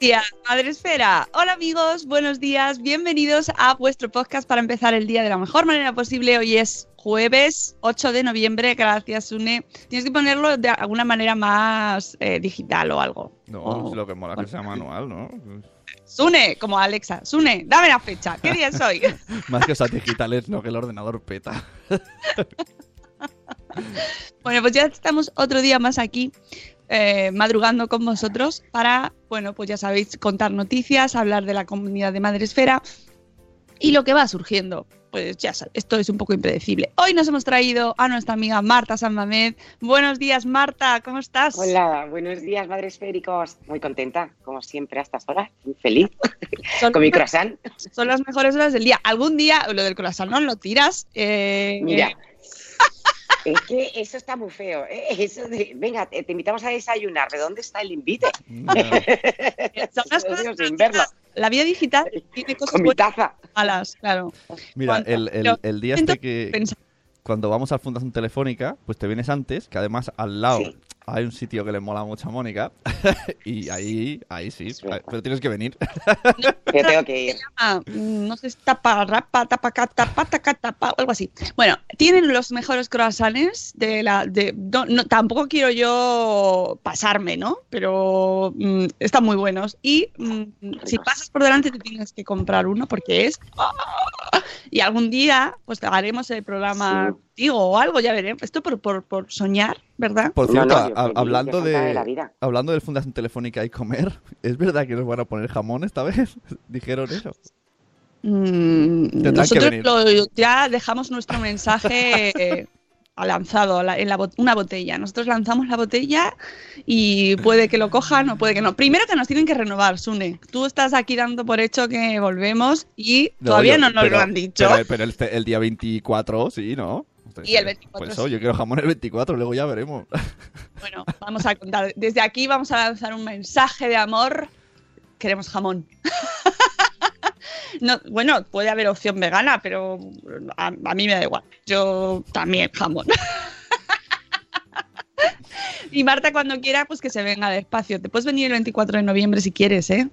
días, Madre Esfera. Hola amigos, buenos días, bienvenidos a vuestro podcast para empezar el día de la mejor manera posible. Hoy es jueves 8 de noviembre, gracias Sune. Tienes que ponerlo de alguna manera más eh, digital o algo. No, O- lo que mola que sea manual, ¿no? Sune, como Alexa. Sune, dame la fecha. ¿Qué día es hoy? Más que esas digitales, no que el ordenador peta. Bueno, pues ya estamos otro día más aquí, eh, madrugando con vosotros para, bueno, pues ya sabéis, contar noticias, hablar de la comunidad de Madresfera y lo que va surgiendo. Pues ya sabéis, esto es un poco impredecible. Hoy nos hemos traído a nuestra amiga Marta San Mamed. Buenos días, Marta, ¿cómo estás? Hola, buenos días, madres esféricos. Muy contenta, como siempre, a estas horas. Muy feliz. Son, Con mi croissant. son las mejores horas del día. Algún día, lo del corazón no lo tiras. eh, Mira. Es que eso está muy feo. ¿eh? Eso de, venga, te, te invitamos a desayunar. ¿De dónde está el invite? son las Lo cosas sin verlo. La vida digital tiene cosas Con mi buenas taza. malas, claro. Mira, el, el- el día este que pensar- cuando vamos a Fundación Telefónica, pues te vienes antes, que además al lado Sí. Hay un sitio que le mola mucho a Mónica. y ahí, ahí sí, Sí. pero tienes que venir. Yo tengo que ir. Mm, no sé, tapa, rapa, tapa, tapa, taca, tapa, algo así. Bueno, tienen los mejores croissants de la. De, no, no, tampoco quiero yo pasarme, ¿no? Pero mm, están muy buenos. Y mm, si pasas por delante, te tienes que comprar uno porque es. ¡ah! Y algún día, pues haremos el programa Sí. Contigo o algo, ya veremos. Esto por, por, por soñar, ¿verdad? Por cierto, no, a- hablando de, de la vida. hablando del Fundación Telefónica y comer, ¿es verdad que nos van a poner jamón esta vez? Dijeron eso. Mm, nosotros lo- ya dejamos nuestro mensaje eh, lanzado la- en la una botella. Nosotros lanzamos la botella y puede que lo cojan o puede que no. Primero que nos tienen que renovar, Sune. Tú estás aquí dando por hecho que volvemos y todavía yo- no nos pero- lo han dicho. Pero, pero el, el día 24, sí, ¿no? Y el 24 Pues eso, yo quiero jamón el 24, luego ya veremos. Bueno, vamos a contar. Desde aquí vamos a lanzar un mensaje de amor. Queremos jamón. No, bueno, puede haber opción vegana, pero a, a mí me da igual. Yo también jamón. Y Marta, cuando quiera, pues que se venga despacio. Te puedes venir el 24 de noviembre si quieres, ¿eh?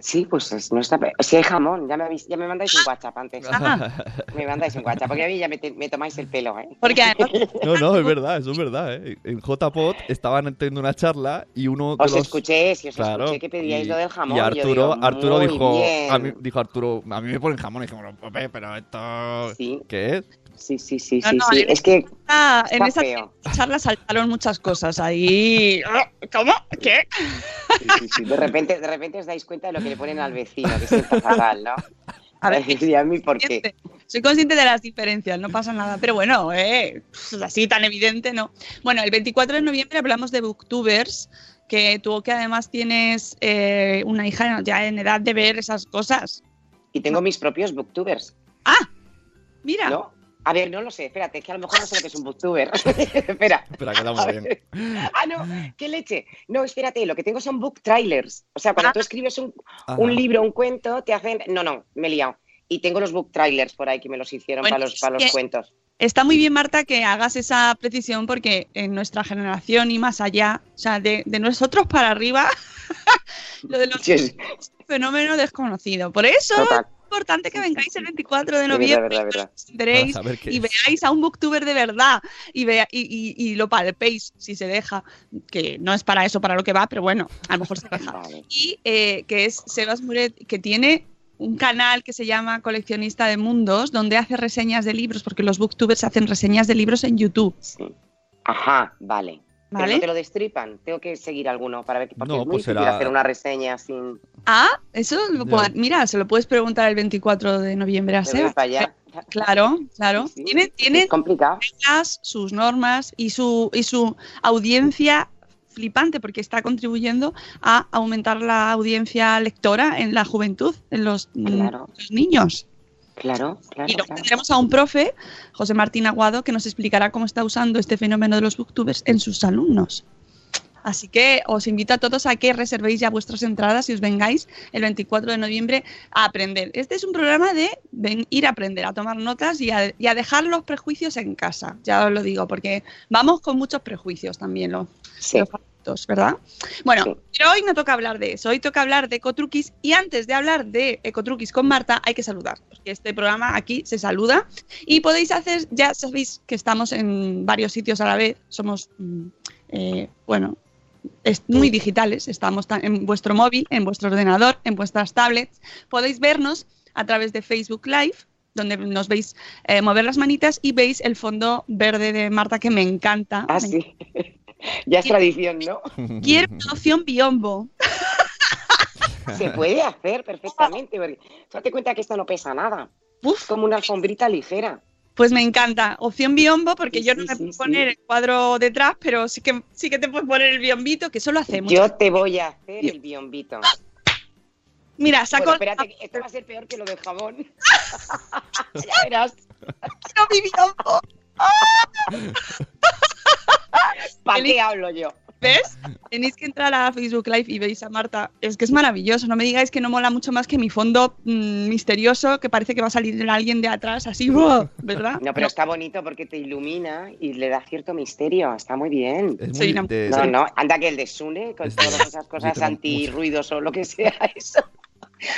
Sí, pues es- no está. pe- Si hay jamón, ya me, avis- ya me mandáis un WhatsApp antes. Ajá. Me mandáis un WhatsApp, porque a mí ya me, te- me tomáis el pelo, ¿eh? Porque No, no, es verdad, eso es verdad. ¿eh? En JPOT estaban teniendo una charla y uno de Os los... escuché, si os Claro, escuché que pedíais y- lo del jamón. Y yo Arturo, digo, Arturo dijo, bien. a mí, dijo Arturo, a mí me ponen jamón y dije, pero esto... Sí, ¿Qué es? Sí, sí, sí, No, sí. no, sí. Es que en Está esa feo. charla saltaron muchas cosas ahí. Ah, ¿Cómo? ¿Qué? sí, sí, sí. De, repente, de repente os dais cuenta de lo que le ponen al vecino, que sienta fatal, ¿no? A ver, y a mí, ¿por qué? Soy consciente de las diferencias, no pasa nada. Pero bueno, eh, así tan evidente, ¿no? Bueno, el 24 de noviembre hablamos de Booktubers, que tú que además tienes eh, una hija ya en edad de ver esas cosas. Y tengo mis propios booktubers, Mira, ¿no? A ver, no lo sé, espérate, es que a lo mejor no sé lo que es un booktuber. Espera. Espera, que estamos A bien. Ah, no, qué leche. No, espérate, lo que tengo son book trailers. O sea, cuando Ah. tú escribes un, Ajá. un libro, un cuento, te hacen. No, no, me he liado. Y tengo los book trailers por ahí que me los hicieron Bueno, para los, para los que- cuentos. está muy bien, Marta, que hagas esa precisión porque en nuestra generación y más allá, o sea, de, de nosotros para arriba, lo de los Sí, es- fenómeno desconocido. Por eso total. Es importante que vengáis el 24 de noviembre verdad, y verdad. Para veáis a un booktuber de verdad y, vea, y, y- y lo palpéis si se deja, que no es para eso, para lo que va, pero bueno, a lo mejor se deja. Vale. Y eh, que es Sebas Muret, que tiene un canal que se llama Coleccionista de Mundos, donde hace reseñas de libros, porque los booktubers hacen reseñas de libros en YouTube, Sí. Ajá, vale. Pero ¿vale? no te lo destripan. Tengo que seguir alguno para ver. Porque No, es muy pues difícil será- hacer una reseña sin. Ah, eso, mira, se lo puedes preguntar el 24 de noviembre a allá. Claro, claro. Sí, sí. Tiene, tiene Es complicado. reglas, sus normas y su, y su audiencia flipante porque está contribuyendo a aumentar la audiencia lectora en la juventud, en los, mm, Claro. los niños. Claro, claro. y luego claro. tendremos a un profe, José Martín Aguado, que nos explicará cómo está usando este fenómeno de los booktubers en sus alumnos. Así que os invito a todos a que reservéis ya vuestras entradas y os vengáis el 24 de noviembre a aprender. Este es un programa de ven- ir a aprender, a tomar notas y a, y a dejar los prejuicios en casa. Ya os lo digo, porque vamos con muchos prejuicios también los, Sí. los ¿verdad? Bueno, Sí. pero hoy no toca hablar de eso, hoy toca hablar de ecotruquis y antes de hablar de ecotruquis con Marta hay que saludar, porque este programa aquí se saluda y podéis hacer, ya sabéis que estamos en varios sitios a la vez, somos, mm, eh, bueno, es muy digitales, estamos ta- en vuestro móvil, en vuestro ordenador, en vuestras tablets, podéis vernos a través de Facebook Live donde nos veis eh, mover las manitas y veis el fondo verde de Marta que me encanta. Ah, Me sí. Ya es tradición, ¿no? Quiero una opción biombo. Se puede hacer perfectamente. Porque date cuenta que esto no pesa nada. Uf, como una alfombrita ligera. pues me encanta. Opción biombo, porque Sí, yo sí, no me sí, puedo sí. poner el cuadro detrás, pero sí que sí que te puedes poner el biombito, que eso lo hacemos. Yo te voy a hacer el biombito. Mira, saco Bueno, espérate, que esto va a ser peor que lo del jabón. ya verás. no, mi biombo. ¿Para qué hablo yo? ¿Ves? Tenéis que entrar a Facebook Live y veis a Marta. Es que es maravilloso. No me digáis que no mola mucho más que mi fondo mm, misterioso, que parece que va a salir alguien de atrás, así, ¡buah! ¿verdad? No, pero está bonito porque te ilumina y le da cierto misterio. Está muy bien. Es Soy muy una- de- No, no, anda que el de Sune, con Es- todas esas cosas antirruidos o lo que sea, eso.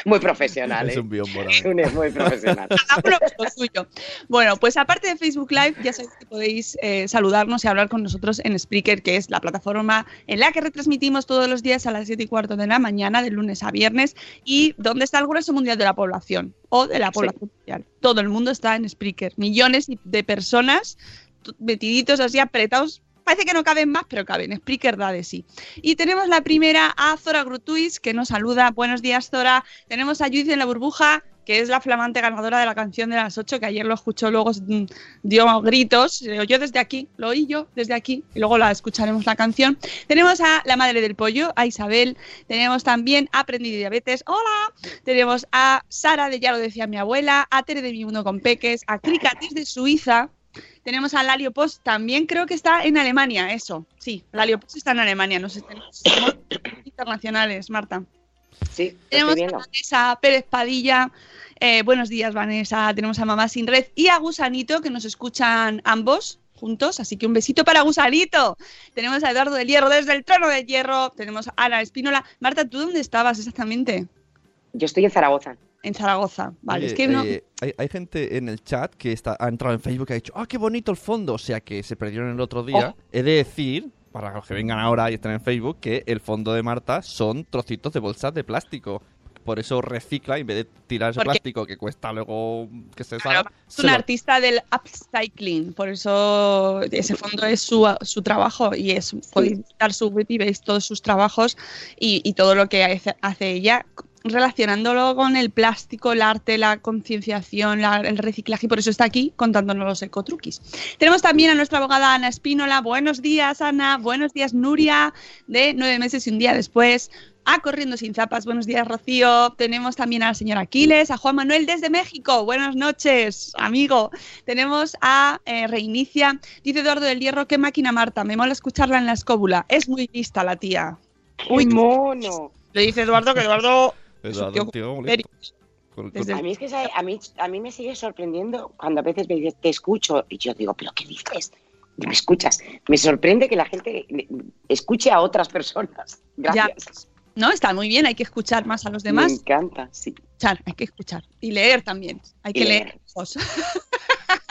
Muy profesional, Es ¿eh? un. Sune es muy profesional. Lo suyo. Bueno, pues aparte de Facebook Live, ya sabéis que podéis eh, saludarnos y hablar con nosotros en Spreaker, que es la plataforma en la que retransmitimos todos los días a las 7 y cuarto de la mañana, de lunes a viernes, y donde está el grueso mundial de la población, o de la Sí. población mundial. Todo el mundo está en Spreaker. Millones de personas metiditos así apretados. Parece que no caben más, pero caben. Spreaker da de sí. Y tenemos la primera a Zora Grutuis, que nos saluda. Buenos días, Zora. Tenemos a Judith en la burbuja, que es la flamante ganadora de la canción de las 8, que ayer lo escuchó, luego mm, dio gritos, oyó desde aquí, lo oí yo desde aquí, y luego la escucharemos la canción. Tenemos a la madre del pollo, a Isabel, tenemos también a Aprendí Diabetes, hola, tenemos a Sara de Ya lo decía mi abuela, a Tere de Mi Mundo con Peques, a Cricatis de Suiza, tenemos a Lalio Post, también creo que está en Alemania, eso, sí, Lalio Post está en Alemania, no sé, tenemos internacionales, Marta. Sí, Tenemos a. Vanessa Pérez Padilla. eh, buenos días, Vanessa. Tenemos a Mamá Sin Red y a Gusanito, que nos escuchan ambos juntos. Así que un besito para Gusanito. Tenemos a Eduardo del Hierro desde el trono del Hierro. Tenemos a Ana Espínola. Marta, ¿tú dónde estabas exactamente? Yo estoy en Zaragoza. En Zaragoza. Vale, es que no. eh, hay, hay gente en el chat que está, ha entrado en Facebook y ha dicho, ah, qué bonito el fondo. O sea que se perdieron el otro día. Oh. He de decir, para los que vengan ahora y estén en Facebook, que el fondo de Marta son trocitos de bolsas de plástico. Por eso recicla y en vez de tirar ese plástico que cuesta luego que se Claro, salga. es un lo- artista del upcycling, por eso ese fondo es su, su trabajo y es podéis visitar su web y veis todos sus trabajos y, y todo lo que hace, hace ella relacionándolo con el plástico, el arte, la concienciación, la- el reciclaje y por eso está aquí contándonos los ecotruquis. Tenemos también a nuestra abogada Ana Espínola. Buenos días Ana, buenos días Nuria, de nueve meses y un día después. A Corriendo Sin Zapas, buenos días Rocío. Tenemos también a la señora Aquiles, a Juan Manuel desde México, buenas noches, amigo. Tenemos a eh, Reinicia, dice Eduardo del Hierro, qué máquina Marta, me mola escucharla en la escóbula. Es muy lista la tía. ¡Qué mono! Le dice Eduardo que Eduardo... Tío. Con- con- Desde- A mí es que a mí, a mí me sigue sorprendiendo cuando a veces me dices, te escucho, y yo digo, ¿pero qué dices? Y me escuchas. Me sorprende que la gente escuche a otras personas. Gracias. No, está muy bien, hay que escuchar más a los Me demás. encanta, sí. Escuchar, hay que escuchar. Y leer también. Hay Y que leer. leer.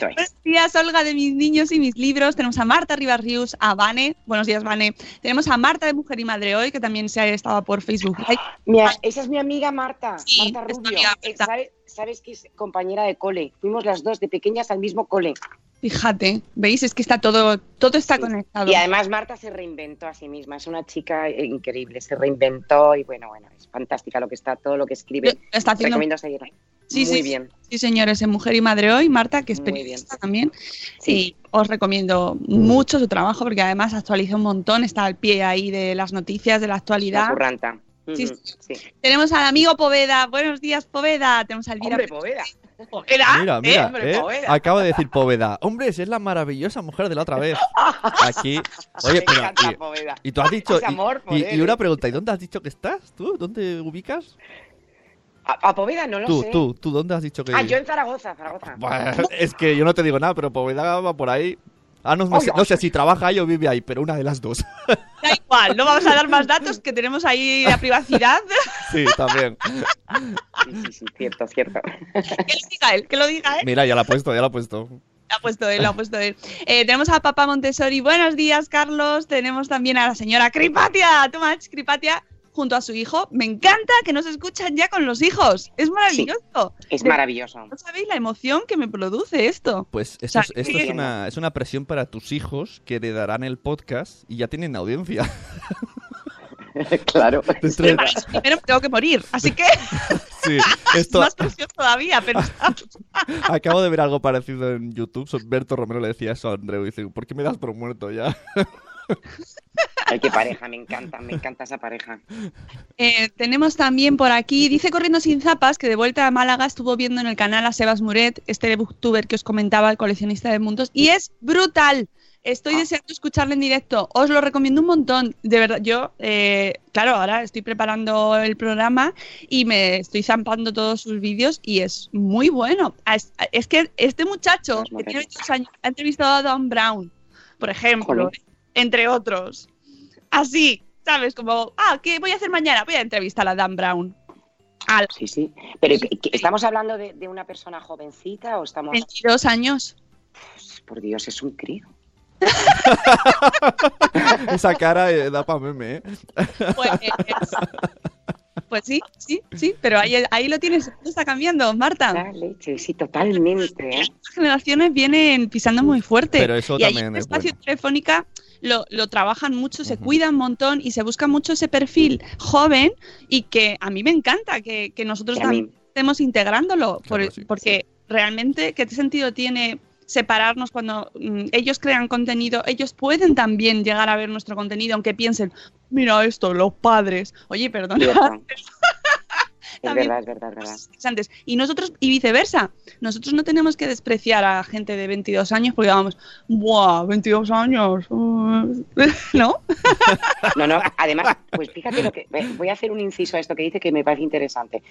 Buenos días, Olga de mis niños y mis libros. Tenemos a Marta Ribarrius, a Vane. Buenos días, Vane. Tenemos a Marta de Mujer y Madre Hoy, que también se ha estado por Facebook Live. Mira, esa es mi amiga Marta, Sí, Marta Rubio. amiga Eh. ¿Sabes, sabes que es compañera de cole? Fuimos las dos de pequeñas al mismo cole. Fíjate, ¿veis? Es que está todo, todo está Sí. conectado. Y además Marta se reinventó a sí misma. Es una chica eh, increíble. Se reinventó y bueno, bueno, es fantástica lo que está, todo lo que escribe. Está haciendo Recomiendo seguirla. Sí, Muy sí, bien. Sí, señores, en Mujer y Madre Hoy, Marta, que es periodista también. Sí. Y os recomiendo mucho su trabajo porque además actualiza un montón, está al pie ahí de las noticias, de la La actualidad. curranta. Sí, sí. Tenemos al amigo Poveda. Buenos días, Poveda. Tenemos a Elvira. Hombre, Poveda. Poveda, Mira, ¿eh? mira, hombre, ¿eh? Poveda. acaba de decir Poveda. Hombre, si es la maravillosa mujer de la otra vez. Aquí. Oye, pero. y-. Y tú has dicho. Amor y, y- una ¿eh? pregunta, ¿y dónde has dicho que estás? ¿Tú? ¿Dónde ubicas? A, a Poveda no lo Tú, sé. tú, tú, ¿dónde has dicho que.? Ah, yo en Zaragoza, Zaragoza. Es que yo no te digo nada, pero Poveda va por ahí. Ah, no, no sé, no sé si trabaja ahí o vive ahí, pero una de las dos. Da igual, no vamos a dar más datos que tenemos ahí la privacidad. Sí, también. Sí, sí, sí, cierto, cierto. Que lo diga él, que lo diga él. Mira, ya la ha puesto, ya la ha puesto. Lo ha puesto él, lo ha puesto él. Eh, tenemos a Papá Montessori. Buenos días, Carlos. Tenemos también a la señora Cripatia. Tomás Cripatia junto a su hijo. Me encanta que nos escuchan ya con los hijos. Es maravilloso. Es De- maravilloso. No sabéis la emoción que me produce esto. Pues esto, sea, es, esto es, una, es una presión para tus hijos que heredarán el podcast y ya tienen audiencia. claro. Eso primero me tengo que morir. Así que Sí, es esto más presión todavía. Pero acabo de ver algo parecido en YouTube. Berto Romero le decía eso a Andreu. Dice, ¿por qué me das por muerto ya? Ay, qué pareja, me encanta, me encanta esa pareja. Eh, tenemos también por aquí, dice Corriendo Sin Zapas, que de vuelta a Málaga estuvo viendo en el canal a Sebas Muret, este booktuber que os comentaba, el coleccionista de mundos, y es brutal. Estoy Ah. deseando escucarle en directo. Os lo recomiendo un montón. De verdad, yo, eh, claro, ahora estoy preparando el programa y me estoy zampando todos sus vídeos y es muy bueno. Ah, Es, es que este muchacho, que tiene 22 años, ha entrevistado a Don Brown, por ejemplo, Joder. entre otros. Así, ¿sabes? Como, ah, ¿qué voy a hacer mañana? Voy a entrevistar a Dan Brown. Al Sí, sí. Pero ¿qué- qué- ¿estamos hablando de, de una persona jovencita o estamos...? 22 años. Por Dios, es un crío. Esa cara eh, da pa' meme, ¿eh? Pues, pues sí, sí, sí, pero ahí, ahí lo tienes, todo está cambiando, Marta. La leche, sí, totalmente. ¿eh? Las generaciones vienen pisando muy fuerte. Pero eso y ahí también en es Espacio bueno. Telefónica lo, lo trabajan mucho, se cuidan un montón y se busca mucho ese perfil joven y que a mí me encanta que, que nosotros también estemos integrándolo, por- Claro, sí. porque realmente, ¿qué sentido tiene separarnos cuando mm, ellos crean contenido? Ellos pueden también llegar a ver nuestro contenido, aunque piensen, mira esto, los padres. Oye, perdona, También- verdad, es verdad, es verdad. cosas interesantes. Y nosotros, y viceversa, nosotros no tenemos que despreciar a gente de 22 años porque vamos, ¡buah! 22 años, uh", ¿no? No, no, además, pues fíjate lo que. Voy a hacer un inciso a esto que dice que me parece interesante.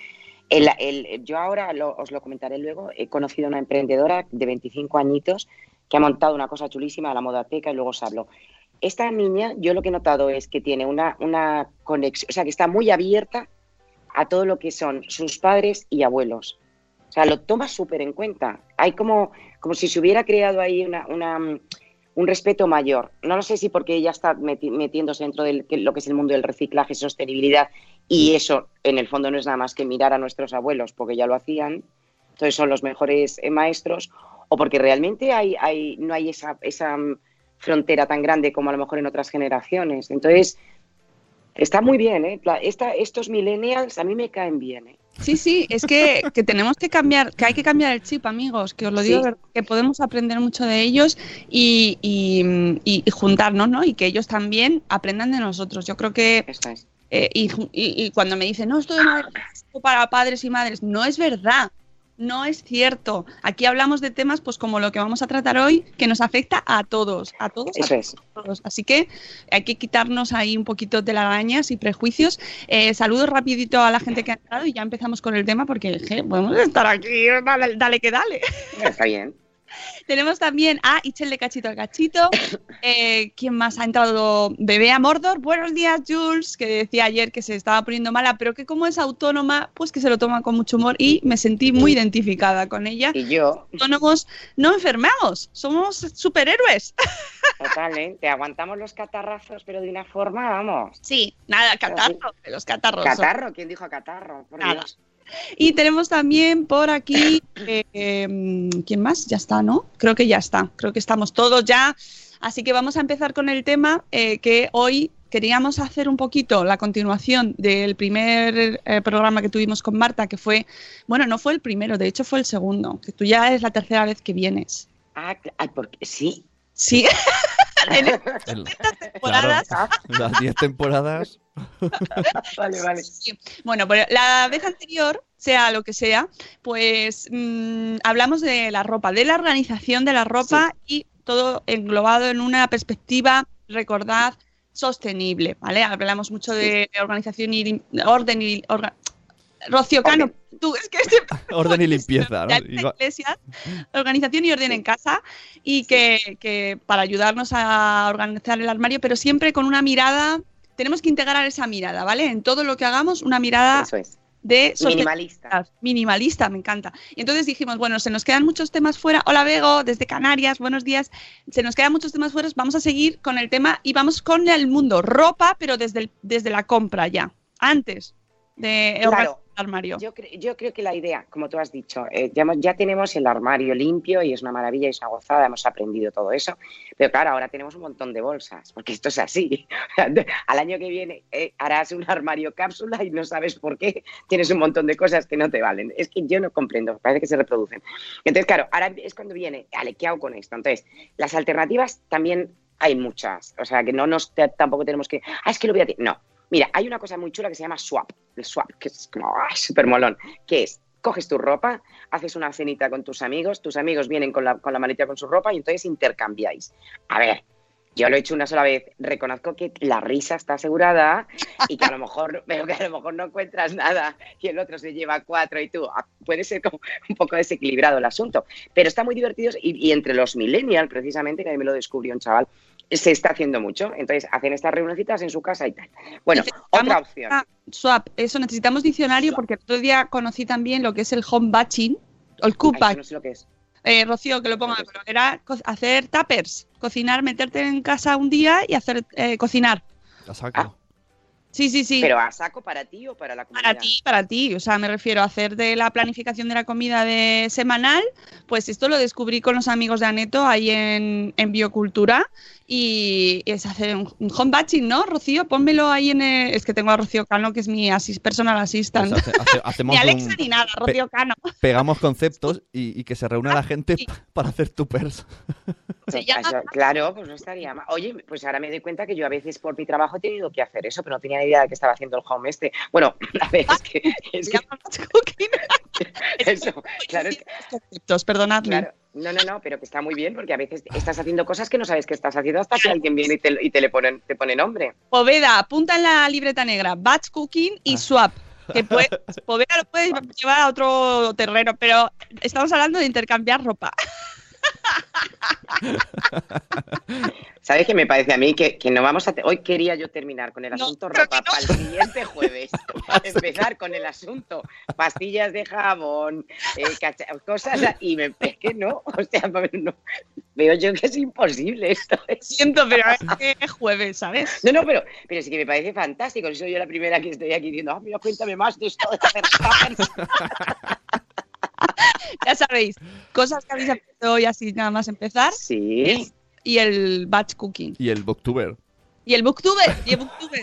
El- el- yo ahora lo- os lo comentaré luego. He conocido a una emprendedora de 25 añitos que ha montado una cosa chulísima, la modateca, y luego os hablo. Esta niña, yo lo que he notado es que tiene una, una conexión, o sea, que está muy abierta a todo lo que son sus padres y abuelos. O sea, lo toma súper en cuenta. Hay como, como si se hubiera creado ahí una, una, mm, un respeto mayor. No lo sé si porque ella está meti- metiéndose dentro de lo que es el mundo del reciclaje sostenibilidad y eso en el fondo no es nada más que mirar a nuestros abuelos porque ya lo hacían, entonces son los mejores eh, maestros, o porque realmente hay, hay, no hay esa, esa mm, frontera tan grande como a lo mejor en otras generaciones. Entonces, está muy bien, ¿eh? Esta, estos millennials a mí me caen bien, ¿eh? Sí, sí, es que, que tenemos que cambiar, que hay que cambiar el chip, amigos, que os lo digo, Sí. que podemos aprender mucho de ellos y, y, juntarnos, ¿no? Y que ellos también aprendan de nosotros. Yo creo que, es. eh, y, y- cuando me dicen, no, esto esto para padres y madres, no es verdad. No es cierto. Aquí hablamos de temas, pues como lo que vamos a tratar hoy, que nos afecta a todos, a todos, a es. todos. Así que hay que quitarnos ahí un poquito de arañas y prejuicios. Eh, saludos rapidito a la gente que ha entrado y ya empezamos con el tema porque je, podemos estar aquí, dale, dale que dale. Está bien. Tenemos también a Ichel de Cachito al Cachito. Eh, ¿Quién más ha entrado? Bebé a Mordor. Buenos días, Jules, que decía ayer que se estaba poniendo mala, pero que como es autónoma, pues que se lo toma con mucho humor y me sentí muy identificada con ella. Y yo, Autónomos no enfermamos, somos superhéroes. total, ¿eh? Te aguantamos los catarrazos, pero de una forma, vamos. Sí, nada, catarro, los catarros. Catarro, ¿quién dijo catarro? Por Nada. Dios. Y tenemos también por aquí, eh, ¿quién más? Ya está, ¿no? Creo que ya está, creo que estamos todos ya. Así que vamos a empezar con el tema eh, que hoy queríamos hacer un poquito la continuación del primer eh, programa que tuvimos con Marta, que fue, bueno, no fue el primero, de hecho fue el segundo, que tú ya es la tercera vez que vienes. Ah, ay, porque sí. Sí, en El- estas temporadas. claro, las 10 temporadas. Vale, vale. Sí. Bueno, pues la vez anterior, sea lo que sea, pues mm, hablamos de la ropa, de la organización de la ropa y todo englobado en una perspectiva, recordad, sostenible, ¿vale? Hablamos mucho de organización y orden y orga- Rocío Cano, tú es que este Orden y limpieza, ¿no? Iglesias, organización y orden en casa y que, que para ayudarnos a organizar el armario, pero siempre con una mirada, tenemos que integrar esa mirada, ¿vale? En todo lo que hagamos, una mirada Eso es. de Minimalista. minimalista, me encanta. Y entonces dijimos, bueno, se nos quedan muchos temas fuera. Hola Bego, desde Canarias, buenos días. Se nos quedan muchos temas fuera, vamos a seguir con el tema y vamos con el mundo ropa, pero desde, el- desde la compra ya, antes de Claro. armario. Yo, cre- yo creo que la idea, como tú has dicho, eh, ya, hemos- ya tenemos el armario limpio y es una maravilla y es una gozada, hemos aprendido todo eso, pero claro, ahora tenemos un montón de bolsas, porque esto es así. Al año que viene eh, harás un armario cápsula y no sabes por qué tienes un montón de cosas que no te valen. Es que yo no comprendo, parece que se reproducen. Entonces, claro, ahora es cuando viene, vale, ¿qué hago con esto? Entonces, las alternativas también hay muchas, o sea, que no nos tampoco tenemos que, ah, es que lo voy a... ti-". No, Mira, hay una cosa muy chula que se llama swap, el swap, que es como ¡ay, súper molón, que es, coges tu ropa, haces una cenita con tus amigos, tus amigos vienen con la, con la maleta con su ropa y entonces intercambiáis. A ver, yo lo he hecho una sola vez, reconozco que la risa está asegurada y que a lo mejor, que a lo mejor no encuentras nada y el otro se lleva cuatro y tú, ah, puede ser como un poco desequilibrado el asunto, pero está muy divertido y, y entre los millennials, precisamente, que a mí me lo descubrió un chaval, se está haciendo mucho. Entonces, hacen estas reunioncitas en su casa y tal. Bueno, otra opción. Ah, swap, eso necesitamos diccionario porque el otro día conocí también lo que es el home batching, o el cook batch. no sé lo que es. Eh, Rocío, que lo ponga, pero era co- hacer tuppers, cocinar, meterte en casa un día y hacer eh, cocinar. La saco. Sí, sí, sí. Pero a saco para ti o para la comunidad. Para ti, para ti. O sea, me refiero a hacer de la planificación de la comida de semanal. Pues esto lo descubrí con los amigos de Aneto ahí en, en Biocultura. Y es hacer un, un home batching, ¿no, Rocío? Pónmelo ahí en el... Es que tengo a Rocío Cano, que es mi asis- personal assistant. Pues hace- hace- hacemos ni Alexa un- ni nada, Rocío Cano. pegamos conceptos y, y que se reúna la gente sí. para hacer Eso, llama- claro, pues no estaría mal. Oye, pues ahora me doy cuenta que yo a veces por mi trabajo he tenido que hacer eso, pero no tenía ni idea de que estaba haciendo el home este. Bueno, a ver, es que, es que eso, claro, es que- Conceptos, perdonadme. claro. No, no, no, pero que está muy bien porque a veces estás haciendo cosas que no sabes que estás haciendo hasta que alguien viene y te, y te le ponen, te pone nombre. Poveda, apunta en la libreta negra, batch cooking y Ah. swap. Que puede, Poveda lo puedes llevar a otro terreno, pero estamos hablando de intercambiar ropa. ¿Sabes qué me parece a mí? Que, que no vamos a... Hoy quería yo terminar con el No, asunto pero ropa no. para el siguiente jueves. Empezar con el asunto pastillas de jabón, eh, cosas... Y me... Es que no, o sea, no, veo yo que es imposible esto. es- Siento, pero es que es jueves, ¿sabes? No, no, pero, pero sí que me parece fantástico. Soy yo la primera que estoy aquí diciendo, ah, mira, cuéntame más de esto de hacer tuppers". Ya sabéis, cosas que habéis aprendido hoy así nada más empezar. Sí. Y el batch cooking. Y el booktuber. Y el booktuber. Y el booktuber.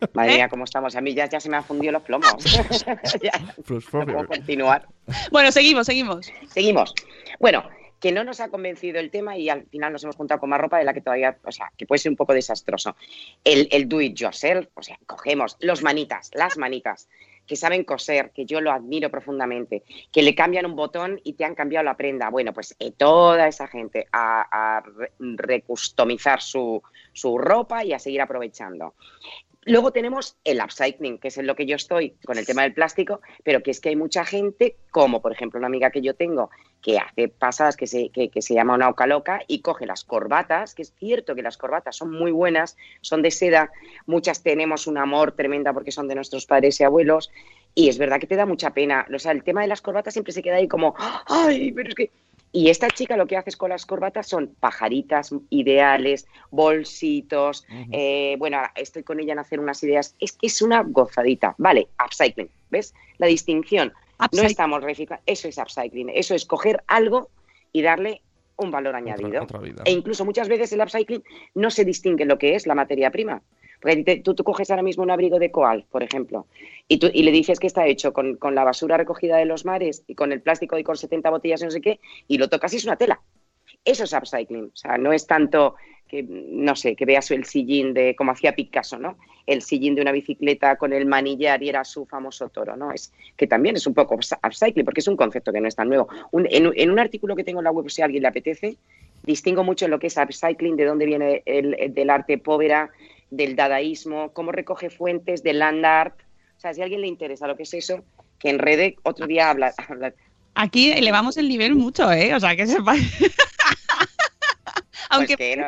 Madre ¿Eh? mía, cómo estamos. A mí ya, ya se me han fundido los plomos. ya, no puedo continuar. Bueno, seguimos, seguimos. Seguimos. Bueno, que no nos ha convencido el tema y al final nos hemos juntado con más ropa de la que todavía, o sea, que puede ser un poco desastroso. El, el do it yourself, o sea, cogemos los manitas, las manitas, que saben coser, que yo lo admiro profundamente, que le cambian un botón y te han cambiado la prenda. Bueno, pues eh, toda esa gente a, a re- recustomizar su, su ropa y a seguir aprovechando. Luego tenemos el upcycling, que es en lo que yo estoy con el tema del plástico, pero que es que hay mucha gente, como por ejemplo una amiga que yo tengo, que hace pasadas que se, que, se llama una oca loca y coge las corbatas, que es cierto que las corbatas son muy buenas, son de seda, muchas tenemos un amor tremenda porque son de nuestros padres y abuelos, y es verdad que te da mucha pena. O sea, el tema de las corbatas siempre se queda ahí como, ay, pero es que... Y esta chica lo que haces con las corbatas son pajaritas ideales, bolsitos. eh, bueno, estoy con ella en hacer unas ideas. Es que es una gozadita. Vale, upcycling. ¿Ves? La distinción. No estamos reciclando. Eso es upcycling. Eso es coger algo y darle un valor añadido. Otra, otra vida. E incluso muchas veces el upcycling no se distingue lo que es la materia prima. Porque tú, coges ahora mismo un abrigo de coal, por ejemplo, y, tú, y le dices que está hecho con, con la basura recogida de los mares y con el plástico y con 70 botellas y no sé qué, y lo tocas y es una tela. Eso es upcycling. O sea, no es tanto que, no sé, que veas el sillín de, como hacía Picasso, ¿no? El sillín de una bicicleta con el manillar y era su famoso toro, ¿no? Es que también es un poco upcycling, porque es un concepto que no es tan nuevo. En, en un artículo que tengo en la web, si a alguien le apetece, distingo mucho lo que es upcycling, de dónde viene el, el- del arte povera, del dadaísmo, cómo recoge fuentes del land art. O sea, si a alguien le interesa lo que es eso, que enrede, otro día habla. habla- Aquí elevamos el nivel mucho, ¿eh? O sea, que sepa. Aunque pues que no-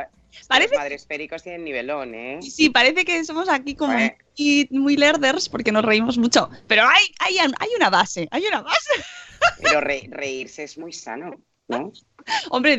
parece- los madresféricos tienen nivelón, ¿eh? sí, parece que somos aquí como muy, muy lerders porque nos reímos mucho. Pero hay, hay, hay una base, hay una base. Pero re- reírse es muy sano, ¿no? Hombre.